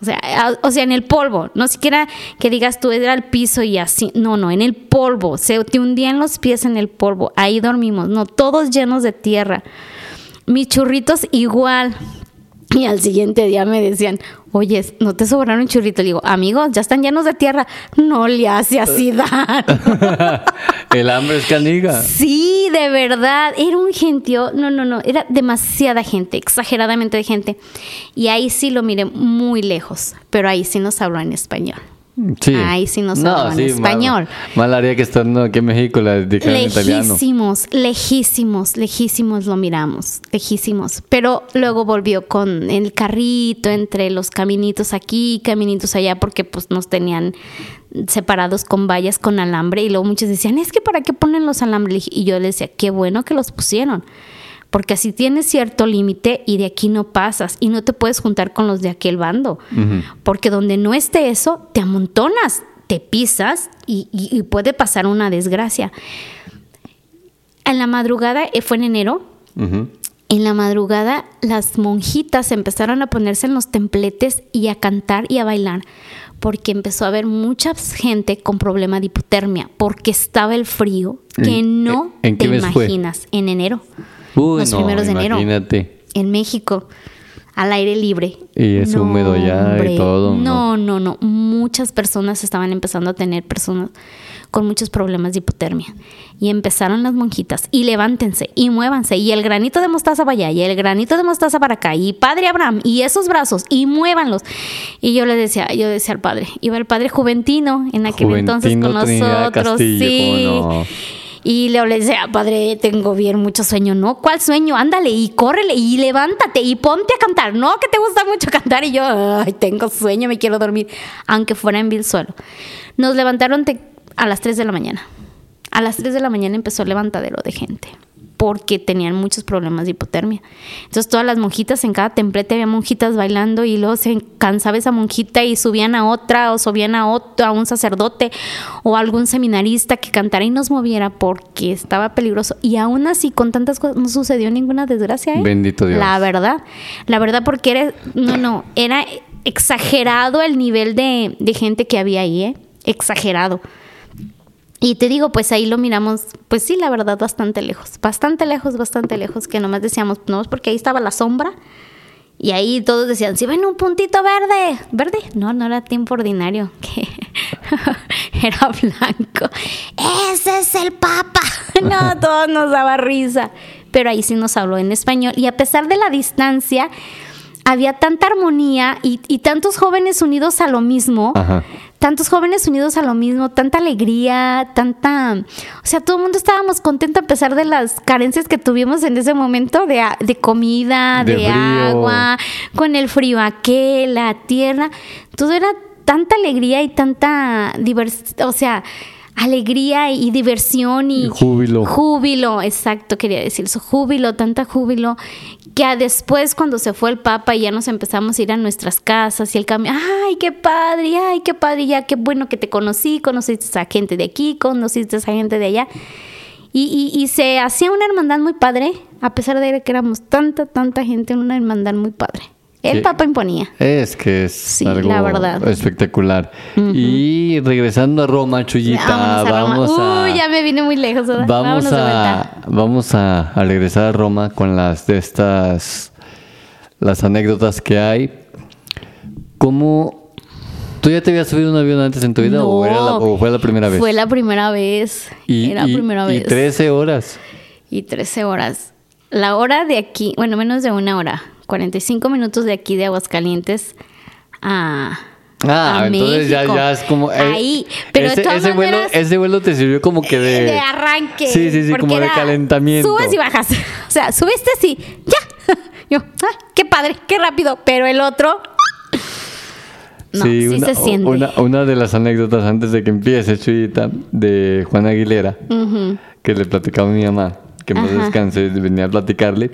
O sea, o sea, en el polvo, no siquiera que digas tú era al piso y así, no, no, en el polvo, se te hundían los pies en el polvo, ahí dormimos, no, todos llenos de tierra. Mis churritos igual. Y al siguiente día me decían, oye, ¿no te sobraron churritos? Le digo, amigos, ya están llenos de tierra. No le hace así <laughs> dar. <laughs> El hambre es caniga. Sí, de verdad. Era un gentío. No, no, no. Era demasiada gente, exageradamente de gente. Y ahí sí lo miré muy lejos. Pero ahí sí nos habló en español. Sí. Ahí sí nos no, español. Mal, haría que estando aquí en México la en italiano. Lejísimos, lejísimos, lejísimos lo miramos, lejísimos. Pero luego volvió con el carrito entre los caminitos aquí, caminitos allá, porque pues nos tenían separados con vallas con alambre y luego muchos decían, es que para qué ponen los alambres y yo les decía, qué bueno que los pusieron porque así tienes cierto límite y de aquí no pasas y no te puedes juntar con los de aquel bando, porque donde no esté eso, te amontonas, te pisas y, puede pasar una desgracia. En la madrugada, eh, fue en enero, en la madrugada las monjitas empezaron a ponerse en los templetes y a cantar y a bailar porque empezó a haber mucha gente con problema de hipotermia, porque estaba el frío que no te imaginas en enero los primeros de enero. En México. al aire libre. Y es húmedo ya y todo. No, no, no, Muchas personas estaban empezando a tener personas con muchos problemas de hipotermia. Y empezaron las monjitas, y levántense, y muévanse, y el granito de mostaza para allá, y el granito de mostaza para acá, y Padre Abraham, y esos brazos, y muévanlos. Y yo le decía, yo decía al Padre, iba el Padre Juventino en aquel entonces con nosotros, sí. Y le decía, padre, tengo bien mucho sueño. No, ¿cuál sueño? Ándale y córrele y levántate y ponte a cantar. No, que te gusta mucho cantar. Y yo, ay, tengo sueño, me quiero dormir. Aunque fuera en vil suelo. Nos levantaron a las 3 de la mañana. A las 3 de la mañana empezó el levantadero de gente porque tenían muchos problemas de hipotermia. Entonces todas las monjitas en cada templete había monjitas bailando y luego se cansaba esa monjita y subían a otra o subían a otro, a un sacerdote o algún seminarista que cantara y nos moviera porque estaba peligroso. Y aún así con tantas cosas no sucedió ninguna desgracia. ¿eh? Bendito Dios. La verdad, la verdad porque era, no, no, era exagerado el nivel de, de gente que había ahí, ¿eh? exagerado. Y te digo, pues ahí lo miramos, pues sí, la verdad, bastante lejos, bastante lejos, bastante lejos, que nomás decíamos, no, porque ahí estaba la sombra. Y ahí todos decían, si ven un puntito verde, verde, no, no era tiempo ordinario, <laughs> que era blanco. Ese es el Papa. <laughs> no, todos nos daba risa. Pero ahí sí nos habló en español. Y a pesar de la distancia, había tanta armonía y, y tantos jóvenes unidos a lo mismo. Ajá tantos jóvenes unidos a lo mismo, tanta alegría, tanta... O sea, todo el mundo estábamos contentos a pesar de las carencias que tuvimos en ese momento de, de comida, de, agua, con el frío aquel, la tierra. Todo era tanta alegría y tanta diversidad, o sea alegría y diversión y, júbilo. Júbilo, exacto, quería decir eso, júbilo, tanta júbilo, que después cuando se fue el Papa y ya nos empezamos a ir a nuestras casas y el cambio, ay, qué padre, ay, qué padre, ya qué bueno que te conocí, conociste a gente de aquí, conociste a gente de allá. Y, y, se hacía una hermandad muy padre, a pesar de que éramos tanta, tanta gente, una hermandad muy padre. El Papa imponía. Es que es algo espectacular. Y regresando a Roma, Chuyita, vamos a... Uy, ya me vine muy lejos. Vamos a, vamos a, regresar a Roma con las de estas, las anécdotas que hay. ¿Cómo ¿Tú ya te habías subido un avión antes en tu vida o, fue la primera vez? Fue la primera vez. Y, era primera vez. Y 13 horas. Y 13 horas. La hora de aquí, bueno, menos de una hora. 45 minutos de aquí de Aguascalientes a... Ah, entonces ya, ya es como. Eh, Ahí, pero ese, ese, vuelo, ese vuelo te sirvió como que de. De arranque. Sí, sí, sí, como de calentamiento. Subes y bajas. <laughs> O sea, subiste sí, ya. <laughs> Yo, ah, qué padre, qué rápido. Pero el otro. No, sí, sí se siente. Una, una, de las anécdotas antes de que empiece, Chuyita, de Juan Aguilera, que le platicaba a mi mamá, que me descanse, venía a platicarle.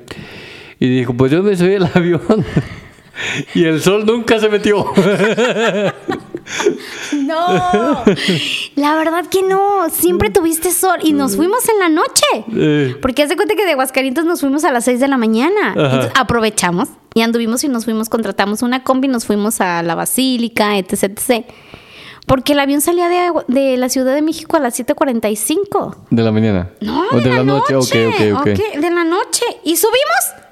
Y dijo, pues yo me subí al <laughs> avión. y el sol nunca se metió. no, la verdad que no. Siempre tuviste sol y nos fuimos en la noche. Porque hace cuenta que de Aguascalientes nos fuimos a las 6 de la mañana. Entonces, aprovechamos y anduvimos y nos fuimos, contratamos una combi, nos fuimos a la Basílica, etc. etc. Porque el avión salía de, de, la Ciudad de México a las 7.45. ¿De la mañana? No, de, la, noche. noche. Okay, okay, ok, de la noche. Y subimos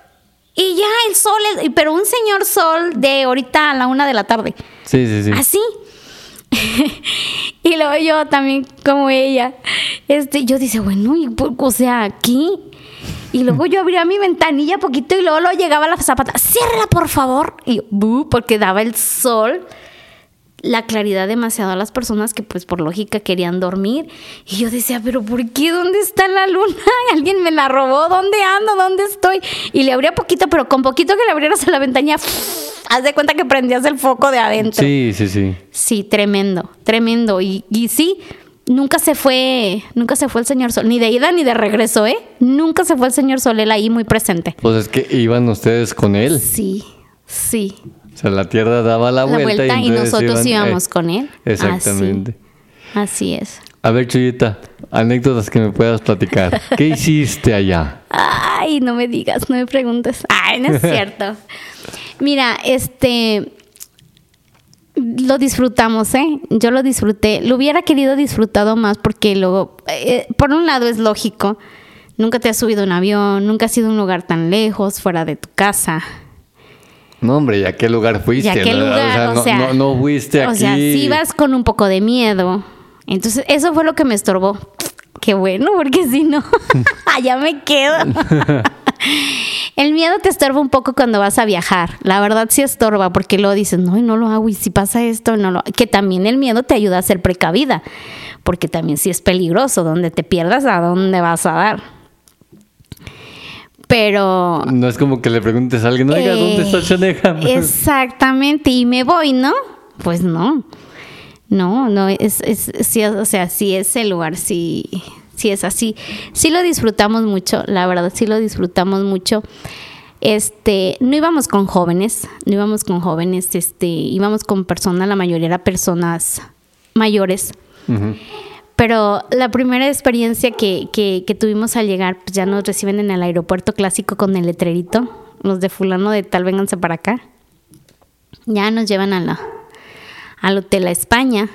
y ya el sol, pero un señor sol de ahorita a la una de la tarde. Sí, sí, sí. Así. <laughs> y luego yo también, como ella, este, yo dice, bueno, o sea, aquí. Y luego yo abría mi ventanilla poquito y luego, lo llegaba la zapata, ciérrala por favor. Y yo, porque daba el sol la claridad demasiado a las personas que pues por lógica querían dormir. Y yo decía, pero ¿por qué? ¿Dónde está la luna? <laughs> Alguien me la robó. ¿Dónde ando? ¿Dónde estoy? Y le abría poquito, pero con poquito que le abrieras a la ventanilla, <laughs> haz de cuenta que prendías el foco de adentro. Sí, sí, sí. Sí, tremendo, tremendo. Y, y sí, nunca se fue, nunca se fue el señor Sol, ni de ida ni de regreso, ¿eh? Nunca se fue el señor Sol, él ahí muy presente. Pues es que iban ustedes con él. Sí, sí. O sea, la Tierra daba la, vuelta, y, nosotros íbamos con él. Exactamente. Así, es. A ver, Chuyita, anécdotas que me puedas platicar. ¿Qué hiciste allá? Ay, no me digas, no me preguntes. Ay, no es <laughs> cierto. Mira, este lo disfrutamos, ¿eh? Yo lo disfruté. Lo hubiera querido disfrutado más porque luego, eh, por un lado es lógico, nunca te has subido un avión, nunca has ido a un lugar tan lejos, fuera de tu casa. No, hombre, ¿y a qué lugar fuiste? ¿Y a qué lugar? O sea, no, no, fuiste aquí. O sea, si vas con un poco de miedo. Entonces, eso fue lo que me estorbó. Qué bueno, porque si no, <laughs> <laughs> allá me quedo. <laughs> El miedo te estorba un poco cuando vas a viajar. La verdad sí estorba porque luego dices, no, no lo hago y si pasa esto, no lo Que también el miedo te ayuda a ser precavida, porque también sí es peligroso. Donde te pierdas, ¿a dónde vas a dar? Pero... No es como que le preguntes a alguien, oiga, ¿dónde está Chaneja? <laughs> Exactamente, y me voy, ¿no? Pues no. No, no, es, es, sí, o sea, sí es el lugar, sí, sí es así. Sí lo disfrutamos mucho, la verdad, sí lo disfrutamos mucho. Este, no íbamos con jóvenes, no íbamos con jóvenes, este, íbamos con personas, la mayoría era personas mayores. Pero la primera experiencia que, que, tuvimos al llegar, pues ya nos reciben en el aeropuerto clásico con el letrerito, los de fulano de tal, vénganse para acá. Ya nos llevan a la, al Hotel a España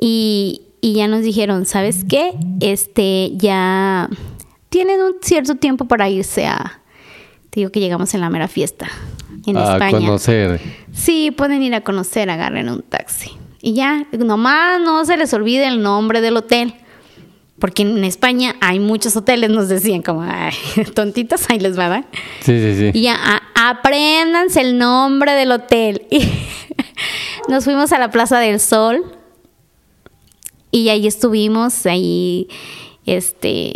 y, y ya nos dijeron, ¿sabes qué? Este, ya tienen un cierto tiempo para irse a, te digo que llegamos en la mera fiesta en a conocer. Sí, pueden ir a conocer, agarren un taxi. Y ya, nomás no se les olvide el nombre del hotel. Porque en España hay muchos hoteles, nos decían como, ay, <laughs> tontitos, ahí les va, ¿verdad? Sí, sí, sí. Y ya, apréndanse el nombre del hotel. Y <laughs> nos fuimos a la Plaza del Sol. Y ahí estuvimos, ahí, este,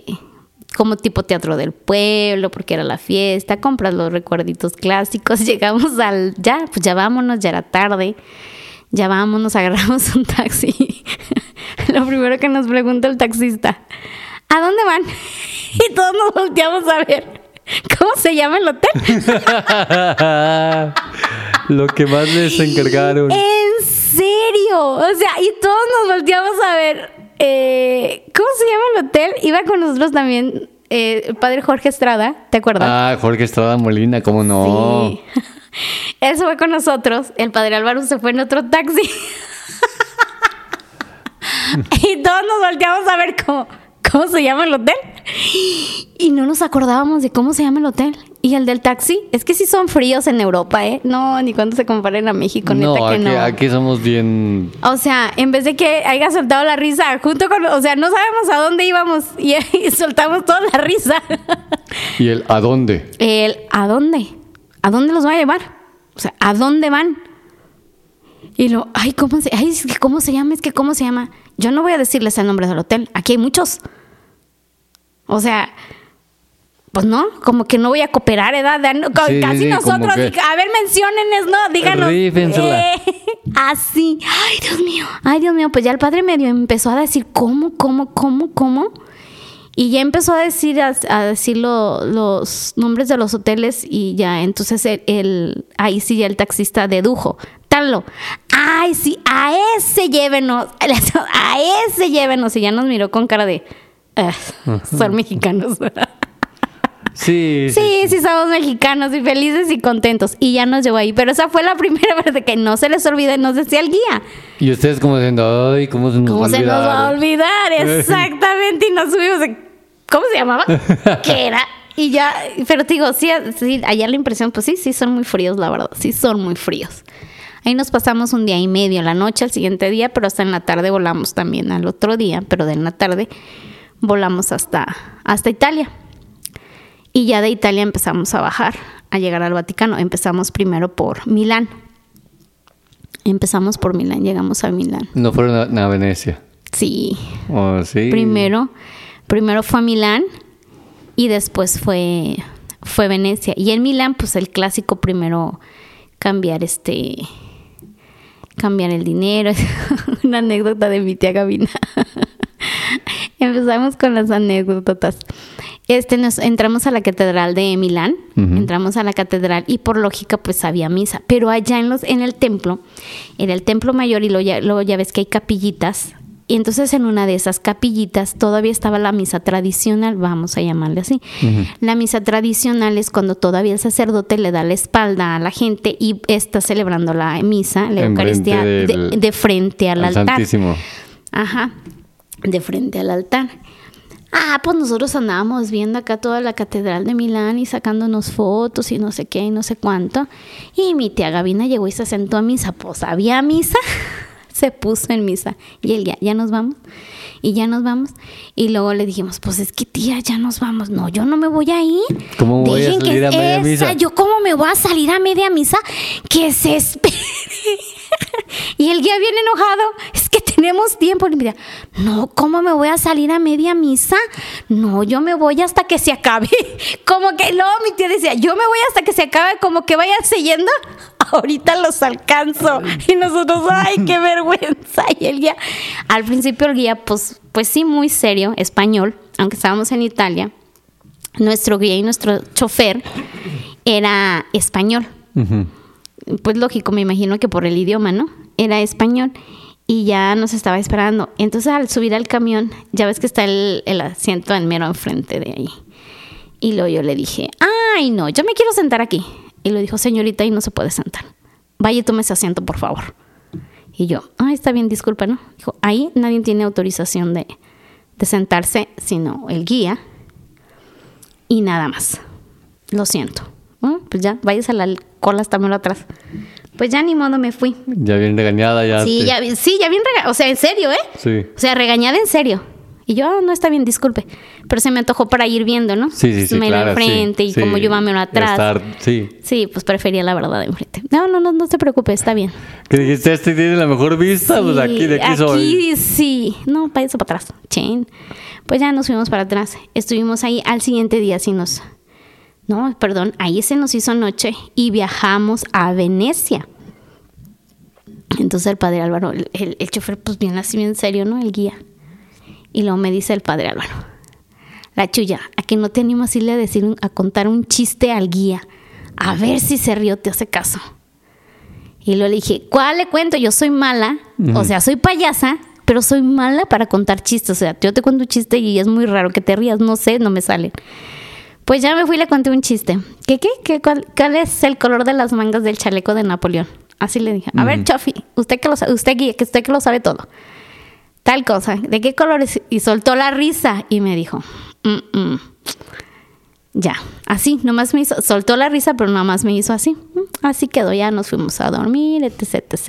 como tipo teatro del pueblo, porque era la fiesta, compras los recuerditos clásicos, <laughs> llegamos al, ya, pues ya vámonos, ya era tarde ya vámonos, agarramos un taxi. <laughs> Lo primero que nos pregunta el taxista, ¿a dónde van? <laughs> Y todos nos volteamos a ver. ¿Cómo se llama el hotel? <laughs> Lo que más les encargaron. ¿En serio? O sea, y todos nos volteamos a ver. Eh, ¿Cómo se llama el hotel? Iba con nosotros también eh, el padre Jorge Estrada, ¿te acuerdas? Ah, Jorge Estrada Molina, ¿cómo no? Sí. Él se fue con nosotros, el padre Álvaro se fue en otro taxi. <laughs> y todos nos volteamos a ver cómo, cómo se llama el hotel. Y no nos acordábamos de cómo se llama el hotel. Y el del taxi, es que sí son fríos en Europa, ¿eh? No, ni cuando se comparen a México, no, neta que no. Aquí somos bien. O sea, en vez de que haya soltado la risa, junto con. O sea, no sabemos a dónde íbamos y, <laughs> y soltamos toda la risa. ¿Y el a dónde? El a dónde. ¿A dónde los va a llevar? O sea, ¿a dónde van? Y lo, ay, ¿cómo se, ay, ¿cómo se llama? Es que, ¿cómo se llama? Yo no voy a decirles el nombre del hotel. Aquí hay muchos. O sea, pues no, como que no voy a cooperar, ¿edad? casi nosotros, a ver, menciónenles, ¿no? Díganos. Eh, <laughs> así. Ay, Dios mío. Ay, Dios mío. Pues ya el padre medio empezó a decir, ¿cómo, cómo, cómo, cómo? Y ya empezó a decir, a, decir los nombres de los hoteles y ya, entonces el, ahí sí ya el taxista dedujo, Talo, ay sí, a ese llévenos, <laughs> a ese llévenos. Y ya nos miró con cara de, son mexicanos. <laughs> Sí, sí, sí, somos mexicanos y felices y contentos. Y ya nos llevó ahí. Pero esa fue la <laughs> primera vez de que no se les olvide, nos decía el guía. Y ustedes como diciendo, ay, ¿cómo se nos ¿Cómo se nos va a olvidar? Exactamente. Y nos subimos de ¿Cómo se llamaba? <laughs> ¿Qué era? Y ya, pero te digo, sí, sí, allá la impresión, pues sí, sí son muy fríos, la verdad, sí son muy fríos. Ahí nos pasamos un día y medio, la noche, al siguiente día, pero hasta en la tarde volamos también al otro día, pero de en la tarde volamos hasta, hasta Italia. Y ya de Italia empezamos a bajar, a llegar al Vaticano. Empezamos primero por Milán. Empezamos por Milán, llegamos a Milán. ¿No fueron a, Venecia? Sí. Oh, sí. Primero primero fue a Milán y después fue, fue Venecia. Y en Milán, pues el clásico primero cambiar este cambiar el dinero. <laughs> Una anécdota de mi tía Gabina. <laughs> Empezamos con las anécdotas. Este, nos entramos a la catedral de Milán, entramos a la catedral y por lógica pues había misa, pero allá en los en el templo, en el templo mayor y luego ya, luego ya ves que hay capillitas y entonces en una de esas capillitas todavía estaba la misa tradicional, vamos a llamarle así. La misa tradicional es cuando todavía el sacerdote le da la espalda a la gente y está celebrando la misa, la Eucaristía, de, frente al, altar. Santísimo. Ajá, de frente al altar. Ah, pues nosotros andábamos viendo acá toda la catedral de Milán y sacándonos fotos y no sé qué y no sé cuánto. Y mi tía Gabina llegó y se sentó a misa. Pues había misa, se puso en misa. Y él ya, ya nos vamos y ya nos vamos. Y luego le dijimos, pues es que tía, ya nos vamos. No, yo no me voy a ir. ¿Cómo voy a salir a media misa? Yo cómo me voy a salir a media misa que se espere. <laughs> y el guía bien enojado, es que tenemos tiempo. Y me decía, no, ¿cómo me voy a salir a media misa? No, yo me voy hasta que se acabe. <laughs> como que, no, mi tía decía, yo me voy hasta que se acabe, como que vaya siguiendo. Ahorita los alcanzo. Y nosotros, ay, qué vergüenza. Y el guía, al principio el guía, pues, pues sí, muy serio, español, aunque estábamos en Italia. Nuestro guía y nuestro chofer era español pues lógico, me imagino que por el idioma, ¿no? Era español y ya nos estaba esperando. Entonces al subir al camión, ya ves que está el, asiento en mero enfrente de ahí. Y luego yo le dije, ay no, yo me quiero sentar aquí. Y lo dijo, señorita, y no se puede sentar. Vaya y tome ese asiento, por favor. Y yo, ay, está bien, disculpa, ¿no? Dijo, ahí nadie tiene autorización de, de sentarse, sino el guía y nada más. Lo siento. Pues ya, vayas a la cola hasta menos atrás. Pues ya ni modo me fui. Ya bien regañada, ya. Sí, ya, sí, ya bien regañada. O sea, en serio, ¿eh? Sí. O sea, regañada en serio. Y yo, ah, no está bien, disculpe. Pero se me antojó para ir viendo, ¿no? Sí, sí, sí. Me claro, enfrente y como yo menos atrás. Estar, sí. Sí, pues prefería la verdad de enfrente. No, no, no, no se preocupe, está bien. Que dijiste, este tiene la mejor vista, pues aquí, de aquí, aquí soy. Sí. No, para eso para atrás. Chen. Pues ya nos fuimos para atrás. Estuvimos ahí al siguiente día, sí nos no, perdón, ahí se nos hizo noche y viajamos a Venecia. Entonces el padre Álvaro, el, chofer, pues bien así, bien serio, ¿no? El guía. Y luego me dice el padre Álvaro, la chulla, a que no te animas a irle a decir, a contar un chiste al guía, a ver si se rió, te hace caso. Y luego le dije, ¿cuál le cuento? Yo soy mala, o sea, soy payasa, pero soy mala para contar chistes. O sea, yo te cuento un chiste y es muy raro que te rías, no sé, no me sale. Pues ya me fui y le conté un chiste. ¿Qué, qué? ¿Qué cuál, es el color de las mangas del chaleco de Napoleón? Así le dije. A ver, Chofi, usted que lo sabe, usted que usted que lo sabe todo. Tal cosa. ¿De qué color es? Y soltó la risa y me dijo, mm, mm". ya, así, nomás me hizo, soltó la risa, pero nada más me hizo así. Mm, así quedó, ya nos fuimos a dormir, etc, etc.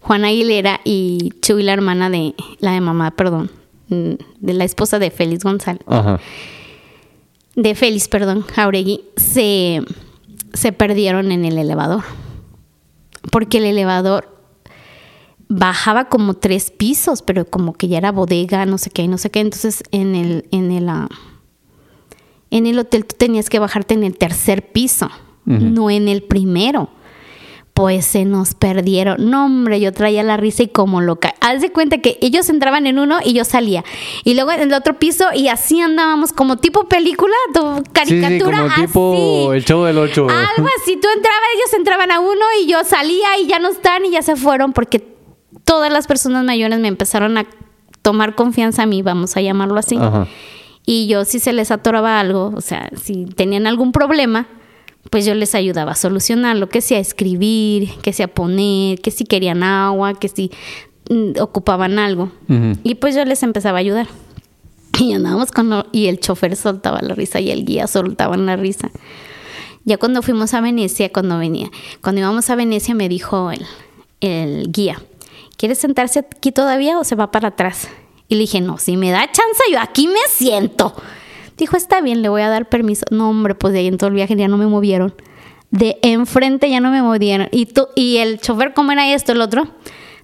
Juana Aguilera y Chuy, la hermana de, la de mamá, perdón, de la esposa de Félix González. Ajá de Félix, perdón, Jauregui, se, se perdieron en el elevador. Porque el elevador bajaba como tres pisos, pero como que ya era bodega, no sé qué, no sé qué. Entonces en el, en el, ah, en el hotel tú tenías que bajarte en el tercer piso, no en el primero pues se nos perdieron. No, hombre, yo traía la risa y como loca. Haz de cuenta que ellos entraban en uno y yo salía. Y luego en el otro piso y así andábamos como tipo película, caricatura. Sí, como tipo el show del 8. Algo así. Tú entrabas, ellos entraban a uno y yo salía y ya no están y ya se fueron porque todas las personas mayores me empezaron a tomar confianza a mí, vamos a llamarlo así. Y yo si se les atoraba algo, o sea, si tenían algún problema, pues yo les ayudaba a solucionarlo, que sea escribir, que sea poner, que si querían agua, que si mm, ocupaban algo. Y pues yo les empezaba a ayudar. Y andábamos con y el chofer soltaba la risa y el guía soltaban la risa. Ya cuando fuimos a Venecia, cuando venía, cuando íbamos a Venecia me dijo el, el guía, ¿quieres sentarse aquí todavía o se va para atrás? Y le dije, no, si me da chance, yo aquí me siento. Dijo, está bien, le voy a dar permiso. No, hombre, pues de ahí en todo el viaje ya no me movieron. De enfrente ya no me movieron. Y, tú, y el chofer, ¿cómo era esto? El otro,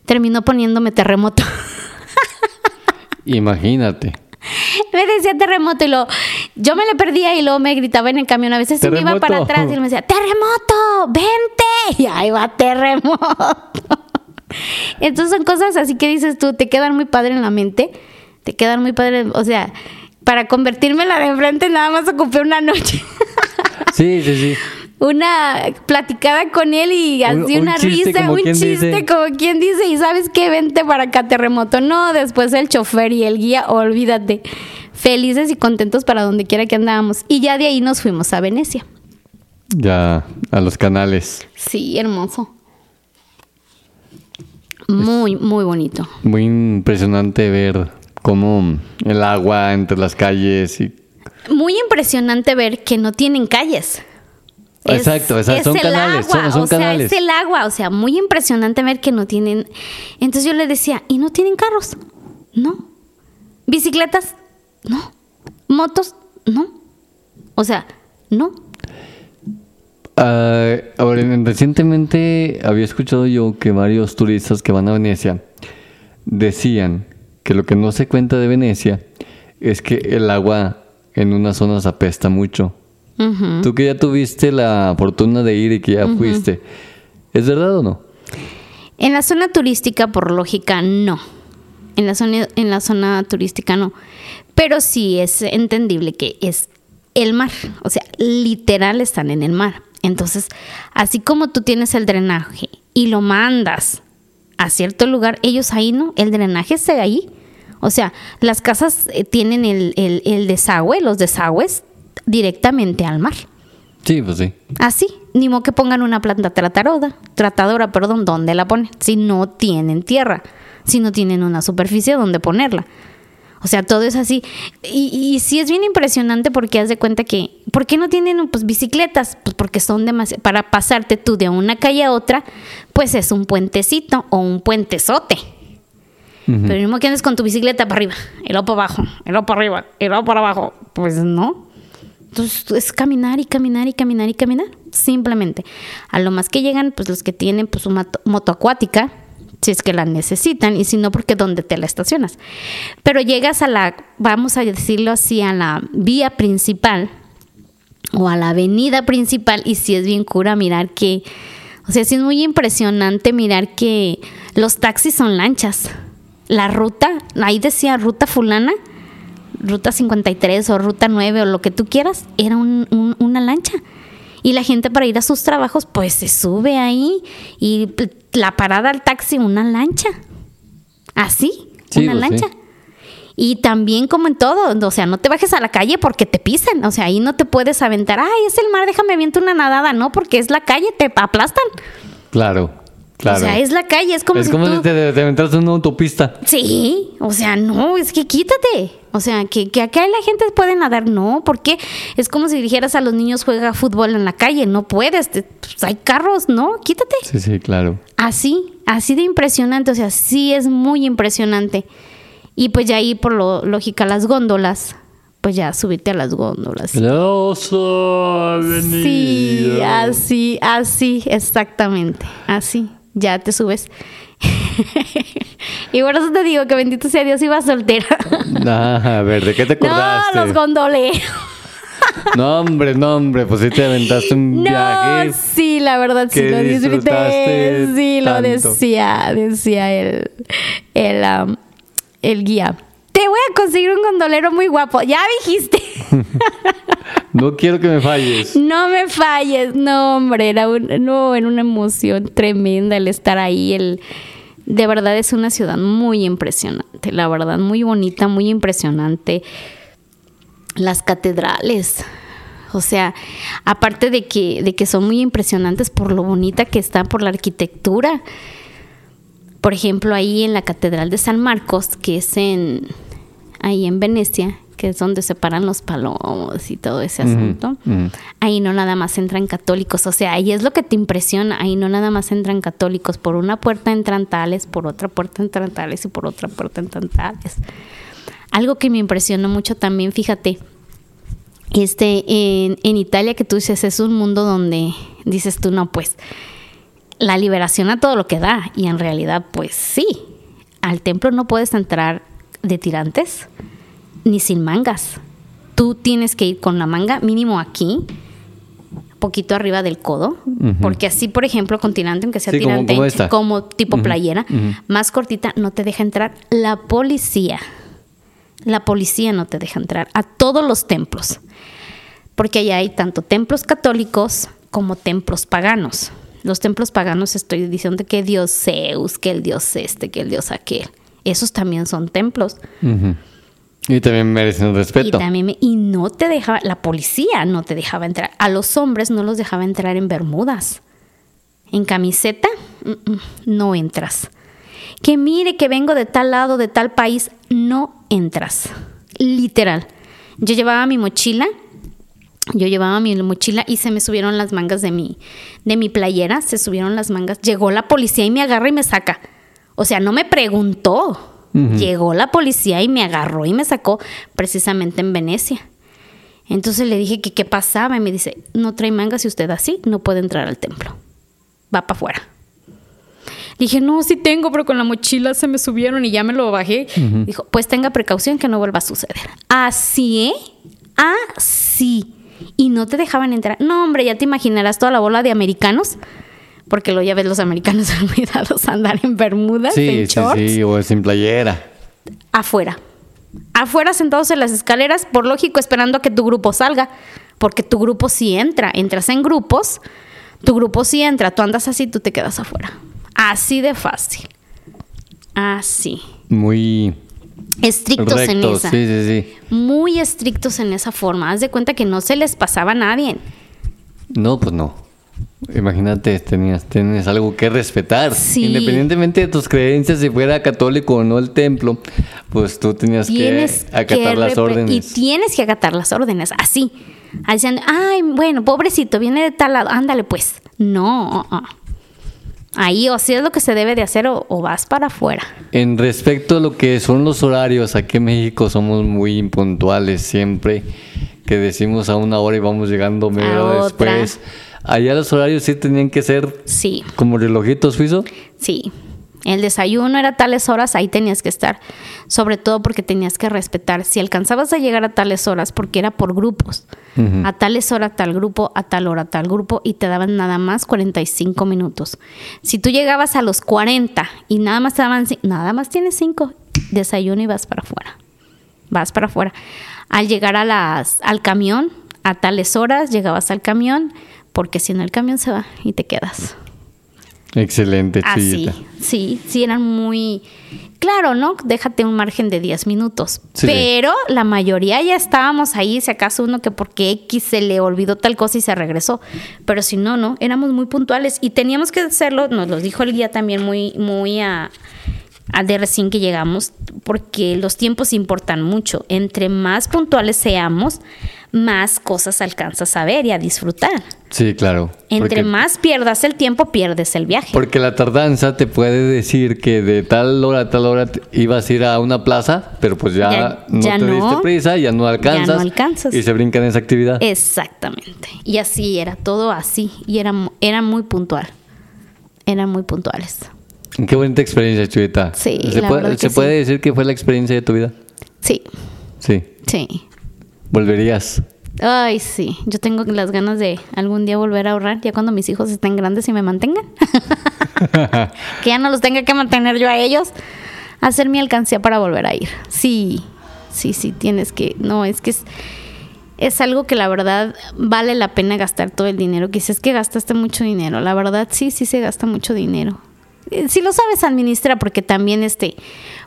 terminó poniéndome terremoto. <laughs> Imagínate. Me decía terremoto y lo, yo me le perdía y luego me gritaba en el camión. A veces me iba para atrás y él me decía, terremoto, vente. Y ahí va terremoto. Entonces son cosas así que dices tú, te quedan muy padre en la mente. Te quedan muy padre, o sea, para convertirme en la de enfrente nada más ocupé una noche. <laughs> sí, sí, sí. Una platicada con él y así una risa, un chiste como quien dice, y sabes qué, vente para acá terremoto. No, después el chofer y el guía, olvídate. Felices y contentos para donde quiera que andábamos. Y ya de ahí nos fuimos a Venecia. Ya, a los canales. Sí, hermoso. Muy, muy bonito. Muy impresionante ver como el agua entre las calles y... Muy impresionante ver que no tienen calles. exacto, exacto. son canales, son, o Sea, es el agua, o sea, muy impresionante ver que no tienen. Entonces yo le decía, ¿y no tienen carros? No. ¿Bicicletas? No. ¿Motos? No. O sea, no. Uh, ahora, recientemente había escuchado yo que varios turistas que van a Venecia decían que lo que no se cuenta de Venecia es que el agua en unas zonas apesta mucho. Tú que ya tuviste la fortuna de ir y que ya fuiste, ¿es verdad o no? En la zona turística, por lógica, no. En la zona, en la zona turística no. Pero sí es entendible que es el mar. O sea, literal están en el mar. Entonces, así como tú tienes el drenaje y lo mandas a cierto lugar, ellos ahí no, el drenaje está ahí. O sea, las casas eh, tienen el, el, desagüe, los desagües directamente al mar. Sí, pues sí. Así, ni modo que pongan una planta tratadora, tratadora, perdón, ¿dónde la ponen? Si no tienen tierra, si no tienen una superficie donde ponerla. O sea, todo es así. Y, y sí es bien impresionante porque haz de cuenta que, ¿por qué no tienen pues, bicicletas? Pues porque son demasiado, para pasarte tú de una calle a otra, pues es un puentecito o un puentezote. Pero mismo que andes con tu bicicleta para arriba, el luego para abajo, el luego para arriba, el luego para abajo, pues no. Entonces es caminar y caminar y caminar y caminar, simplemente. A lo más que llegan, pues los que tienen pues una moto acuática, si es que la necesitan y si no, porque dónde te la estacionas. Pero llegas a la, vamos a decirlo así, a la vía principal o a la avenida principal y si es bien cura mirar que, o sea, sí es muy impresionante mirar que los taxis son lanchas. La ruta, ahí decía ruta fulana, ruta 53 o ruta 9 o lo que tú quieras, era una lancha. Y la gente para ir a sus trabajos, pues se sube ahí y la parada al taxi, una lancha. Así, una pues lancha. Y también como en todo, o sea, no te bajes a la calle porque te pisen, o sea, ahí no te puedes aventar, ay, es el mar, déjame aviento una nadada, no, porque es la calle, te aplastan. Claro. Claro. O sea, es la calle, es como es como si te, te en una autopista. Sí, o sea, no, es que quítate. O sea, que, que acá la gente puede nadar, no, porque es como si dijeras a los niños juega fútbol en la calle, no puedes, pues, hay carros, no, quítate. Sí, sí, claro. Así, así de impresionante, o sea, sí es muy impresionante. Y pues ya ahí por lo lógica las góndolas, pues ya subirte a las góndolas. Sí, así, así, exactamente, así ya te subes. <laughs> y por eso te digo que bendito sea Dios, iba soltera. Ah, a ver, ¿de qué te <laughs> acordaste? No, los gondoleos. No, hombre, no, hombre, pues sí te aventaste un no, viaje. Sí, la verdad sí lo disfruté. Sí, lo decía, decía el, el, um, el guía. A conseguir un gondolero muy guapo. Ya dijiste. <laughs> no quiero que me falles. No me falles. No, hombre, era no, era una emoción tremenda el estar ahí. El, de verdad es una ciudad muy impresionante. La verdad, muy bonita, muy impresionante. Las catedrales. O sea, aparte de que, de que son muy impresionantes por lo bonita que está, por la arquitectura. Por ejemplo, ahí en la Catedral de San Marcos, que es en ahí en Venecia, que es donde se paran los palomos y todo ese asunto, ahí no nada más entran católicos, o sea, ahí es lo que te impresiona, ahí no nada más entran católicos, por una puerta entran tales, por otra puerta entran tales y por otra puerta entran tales. Algo que me impresionó mucho también, fíjate, este, en, en Italia que tú dices, es un mundo donde dices tú, no, pues, la liberación a todo lo que da, y en realidad, pues sí, al templo no puedes entrar de tirantes ni sin mangas. Tú tienes que ir con la manga mínimo aquí, poquito arriba del codo, porque así, por ejemplo, con tirante, aunque sea tirante, como, tipo playera, más cortita, no te deja entrar la policía. La policía no te deja entrar a todos los templos, porque allá hay tanto templos católicos como templos paganos. Los templos paganos estoy diciendo que Dios Zeus, que el Dios este, que el Dios aquel esos también son templos. Y también merecen respeto. Y, también y no te dejaba, la policía no te dejaba entrar. A los hombres no los dejaba entrar en bermudas. En camiseta, no entras. que mire que vengo de tal lado, de tal país, no entras. Literal. Yo llevaba mi mochila, yo llevaba mi mochila y se me subieron las mangas de mi, de mi playera, se subieron las mangas. Llegó la policía y me agarra y me saca. O sea, no me preguntó. Llegó la policía y me agarró y me sacó precisamente en Venecia. Entonces le dije que qué pasaba y me dice, no trae mangas y usted así no puede entrar al templo. Va para afuera. Dije, no, sí tengo, pero con la mochila se me subieron y ya me lo bajé. Dijo, pues tenga precaución que no vuelva a suceder. Así, ¿eh? Así. Y no te dejaban entrar. No, hombre, ya te imaginarás toda la bola de americanos. Porque lo ya ves los americanos <laughs> olvidados andar en bermudas, sí, en sí, sí, o sin playera. Afuera. Afuera sentados en las escaleras, por lógico, esperando a que tu grupo salga. Porque tu grupo sí entra. Entras en grupos, tu grupo sí entra. Tú andas así, tú te quedas afuera. Así de fácil. Así. Muy estrictos en esa. Sí, sí, sí. Muy estrictos en esa forma. Haz de cuenta que no se les pasaba a nadie. No, pues no. Imagínate, tenías, tienes algo que respetar. Independientemente de tus creencias, si fuera católico o no el templo, pues tú tenías que acatar las órdenes. Y tienes que acatar las órdenes, así. Diciendo, ay, bueno, pobrecito, viene de tal lado, ándale pues. No, uh, uh. Ahí o si es lo que se debe de hacer o, vas para afuera. En respecto a lo que son los horarios, aquí en México somos muy impuntuales siempre, que decimos a una hora y vamos llegando media hora después. Allá los horarios sí tenían que ser sí. como relojitos suizos. Sí, el desayuno era tales horas, ahí tenías que estar. Sobre todo porque tenías que respetar. Si alcanzabas a llegar a tales horas, porque era por grupos, a tales horas tal grupo, a tal hora tal grupo, y te daban nada más 45 minutos. Si tú llegabas a los 40 y nada más te daban, nada más tienes 5, desayuno y vas para afuera. Vas para afuera. Al llegar a las, al camión, a tales horas, llegabas al camión, porque si no el camión se va y te quedas. Excelente, Así, sí, sí, eran muy... Claro, ¿no? Déjate un margen de 10 minutos. Pero la mayoría ya estábamos ahí, si acaso uno que porque X se le olvidó tal cosa y se regresó. Pero si no, no, éramos muy puntuales y teníamos que hacerlo, nos lo dijo el guía también muy, muy a, a de recién que llegamos, porque los tiempos importan mucho. Entre más puntuales seamos, más cosas alcanzas a ver y a disfrutar. Sí, claro. Entre más pierdas el tiempo, pierdes el viaje. Porque la tardanza te puede decir que de tal hora a tal hora ibas a ir a una plaza, pero pues ya, no te diste prisa, ya no alcanzas. Ya no alcanzas. Y se brinca en esa actividad. Exactamente. Y así era, todo así. Y era, era muy puntual. Eran muy puntuales. Qué bonita experiencia, Chubita. Sí. ¿Se, puede, ¿se puede decir que fue la experiencia de tu vida? Sí. Sí. Sí. ¿Volverías? Ay, sí. Yo tengo las ganas de algún día volver a ahorrar, ya cuando mis hijos estén grandes y me mantengan. <laughs> que ya no los tenga que mantener yo a ellos. Hacer mi alcancía para volver a ir. Sí, sí, sí, tienes que. No, es que es, es algo que la verdad vale la pena gastar todo el dinero. Que es que gastaste mucho dinero. La verdad, sí, sí se gasta mucho dinero. Eh, si lo sabes, administra, porque también este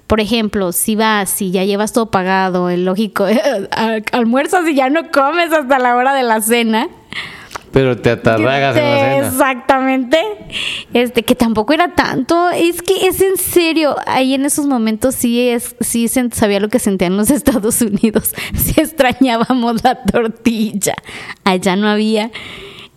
por ejemplo, si vas y ya llevas todo pagado, el lógico, <laughs> almuerzas y ya no comes hasta la hora de la cena. Pero te atarragas en la cena. Exactamente. Este, que tampoco era tanto. Es que es en serio. Ahí en esos momentos sí es, sí sabía lo que sentían los <laughs> Estados Unidos. Sí extrañábamos la tortilla. Allá no había.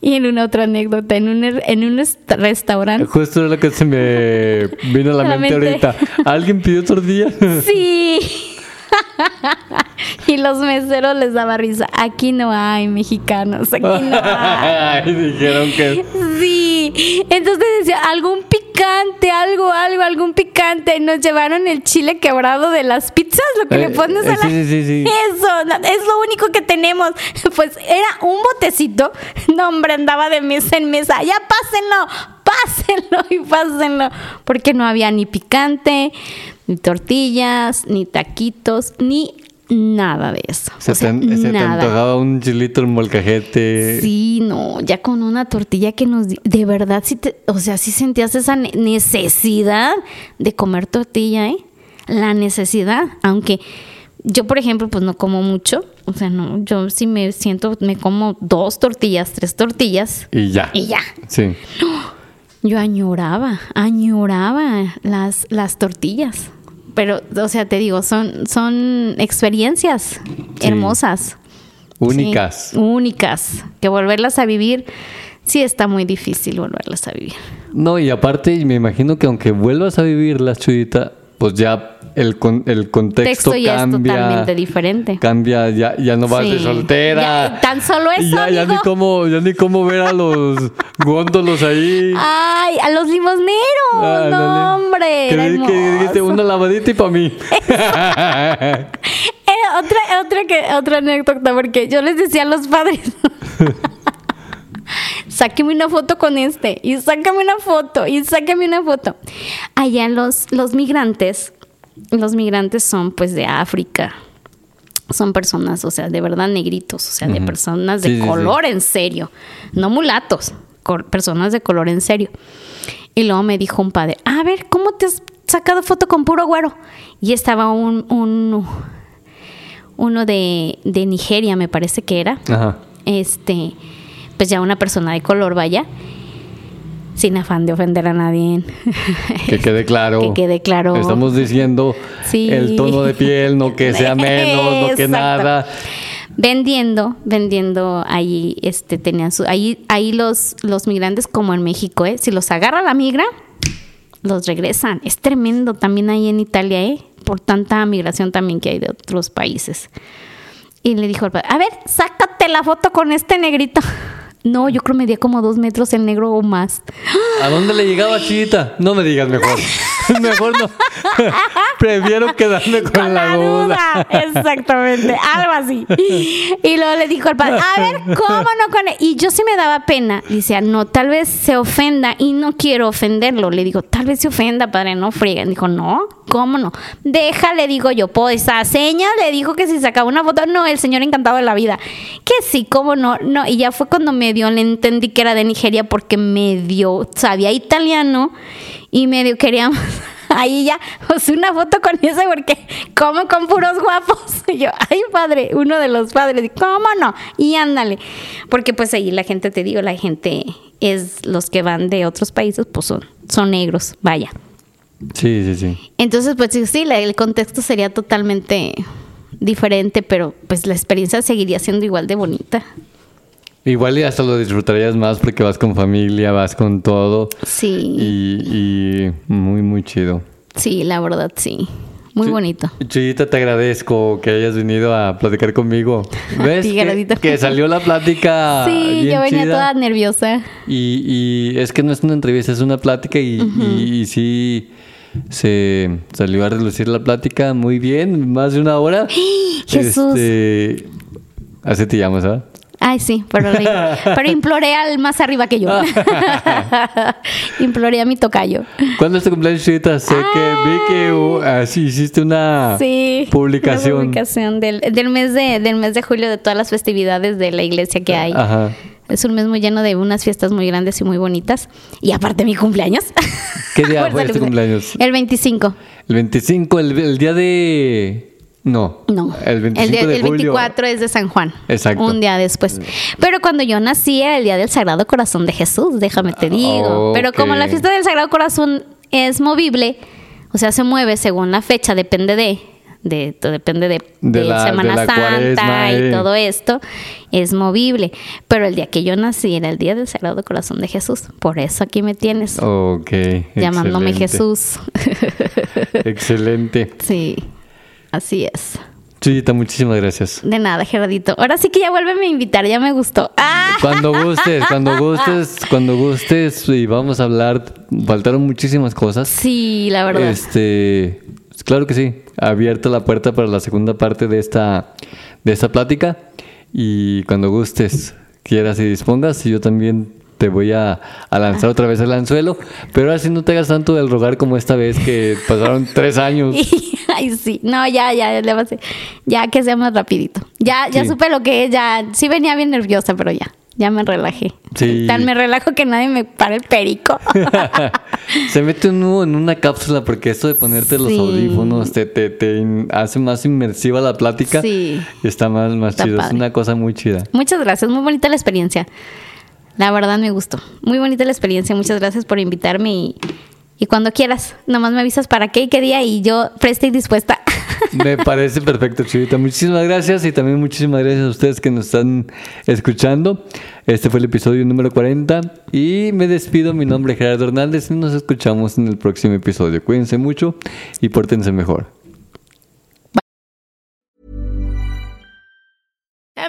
Y en una otra anécdota, en un, en un restaurante. Justo era lo que se me vino a la, <laughs> mente, ahorita. ¿Alguien pidió tortilla? Sí. <laughs> <laughs> y los meseros les daba risa. Aquí no hay mexicanos, aquí no <laughs> hay. dijeron que. Sí. Entonces decía, algún picante, algo, algo, algún picante. Nos llevaron el chile quebrado de las pizzas, lo que le eh, pones a eh, la. Sí, sí, sí. Eso, es lo único que tenemos. <laughs> Pues era un botecito. No, hombre, andaba de mesa en mesa. Ya pásenlo, pásenlo y pásenlo. Porque no había ni picante ni tortillas, ni taquitos, ni nada de eso. Se, te, antojaba un chilito en molcajete. Sí, no, ya con una tortilla que nos... De verdad, sí te, o sea, sí sentías esa necesidad de comer tortilla, ¿eh? La necesidad, aunque yo, por ejemplo, pues no como mucho. O sea, no, yo sí me siento, me como dos tortillas, tres tortillas. Y ya. Y ya. Sí. Yo añoraba, añoraba las, las tortillas. Pero, o sea, te digo, son, son experiencias hermosas. Únicas. únicas. Que volverlas a vivir, sí está muy difícil volverlas a vivir. No, y aparte, me imagino que aunque vuelvas a vivirlas, Chuyita, pues ya el, con, el contexto ya cambia. Es totalmente diferente. Cambia, ya, ya no vas de soltera. tan solo eso. Ya, ya, ni cómo, ya ni cómo ver a los <laughs> góndolos ahí. Ay, a los limosneros. no, hombre. Que, dijiste una lavadita y para mí. <laughs> Eh, otra, otra, que, otra anécdota, porque yo les decía a los padres. <laughs> sáqueme una foto con este, y sácame una foto, y sáqueme una foto. Allá los, los migrantes, los migrantes son pues de África, son personas, o sea, de verdad negritos, o sea, de personas de color en serio, no mulatos, personas de color en serio. Y luego me dijo un padre, a ver, ¿cómo te has sacado foto con puro güero? Y estaba un, un uno de, de Nigeria, me parece que era. Ajá. Este, pues ya una persona de color, vaya sin afán de ofender a nadie. <laughs> Que quede claro. que quede claro. Estamos diciendo el tono de piel, no que sea menos, no que nada. Vendiendo, vendiendo ahí, este, tenían su, ahí, ahí los, los migrantes como en México, ¿eh? Si los agarra la migra, los regresan. Es tremendo también ahí en Italia, ¿eh? Por tanta migración también que hay de otros países. Y le dijo al padre, a ver, sácate la foto con este negrito. No, yo creo que medía como dos metros el negro o más. ¿A dónde le llegaba Chita? No me digas mejor. <laughs> mejor no. <laughs> Prefiero quedarme con, la, duda. Exactamente, algo así. <laughs> Y luego le dijo al padre, a ver, ¿cómo no con él? Y yo sí me daba pena. Dice, no, tal vez se ofenda y no quiero ofenderlo. Le digo, tal vez se ofenda, padre, no frieguen. Dijo, no, ¿cómo no? Déjale, digo yo, pues esa seña le dijo que si sacaba una foto, no, el señor encantado de la vida. Que sí, ¿cómo no? No, y ya fue cuando medio le entendí que era de Nigeria porque medio sabía italiano y medio queríamos <laughs> ahí ya, pues una foto con ese porque como con puros guapos. <laughs> Y yo, ay padre, uno de los padres, ¿cómo no? Y ándale, porque pues ahí la gente, te digo, la gente es los que van de otros países, pues son, son negros, vaya. Sí, sí, sí. Entonces, pues sí, el contexto sería totalmente diferente, pero pues la experiencia seguiría siendo igual de bonita. Igual y hasta lo disfrutarías más porque vas con familia, vas con todo. Sí. Y, muy, muy chido. Sí, la verdad, sí. Muy bonito. Chuyita, te agradezco que hayas venido a platicar conmigo. <laughs> ¿Ves? que, salió la plática. <laughs> Sí, yo venía toda nerviosa. Y, es que no es una entrevista, es una plática y, y sí se salió a relucir la plática muy bien, más de una hora. <gasps> Jesús. Este, así te llamas, ¿ah? Ay, sí, pero, <laughs> pero imploré al más arriba que yo. <laughs> imploré a mi tocayo. ¿Cuándo es tu cumpleaños, Chita? Sé que vi que uh, así hiciste una publicación. Una publicación del, del, mes de, del mes de julio de todas las festividades de la iglesia que hay. Ajá. Es un mes muy lleno de unas fiestas muy grandes y muy bonitas. Y aparte mi cumpleaños. ¿Qué día <laughs> fue este cumpleaños? El 25. El 25, el día de... No. No. El 25 el, 24 es de San Juan. Exacto. Un día después. Pero cuando yo nací era el día del Sagrado Corazón de Jesús, déjame te digo. Pero como la fiesta del Sagrado Corazón es movible, o sea, se mueve según la fecha, depende de, de depende de, Semana Santa y todo esto, es movible. Pero el día que yo nací era el día del Sagrado Corazón de Jesús. Por eso aquí me tienes. Ok. Llamándome Jesús. <laughs> excelente. Sí. Así es. Chuyita, muchísimas gracias. De nada, Gerardito. Ahora sí que ya vuélveme a invitar, ya me gustó. ¡Ah! <laughs> Cuando gustes, cuando gustes, cuando gustes y vamos a hablar. Faltaron muchísimas cosas. Sí, la verdad. Este, claro que sí. Abierta la puerta para la segunda parte de esta, de esta plática. Y cuando gustes, quieras y dispongas, y yo también te voy a, lanzar otra vez el anzuelo, pero ahora sí no te hagas tanto del rogar como esta vez que <laughs> pasaron tres años. <laughs> Ay, sí, no, ya, ya, ya, ya que sea más rapidito. Ya, ya supe lo que es, ya, sí venía bien nerviosa, pero ya. Ya me relajé. Sí. Tan me relajo que nadie me para el perico. <laughs> Se mete uno en una cápsula porque esto de ponerte los audífonos te, te, te, hace más inmersiva la plática. Sí. Y está más, más chido. Es una cosa muy chida. Muchas gracias. Muy bonita la experiencia. La verdad me gustó. Muy bonita la experiencia. Muchas gracias por invitarme y, y cuando quieras, nomás me avisas para qué y qué día y yo presta y dispuesta. <laughs> Me parece perfecto, Chivita. Muchísimas gracias y también muchísimas gracias a ustedes que nos están escuchando. Este fue el episodio número 40 y me despido. Mi nombre es Gerardo Hernández y nos escuchamos en el próximo episodio. Cuídense mucho y pórtense mejor.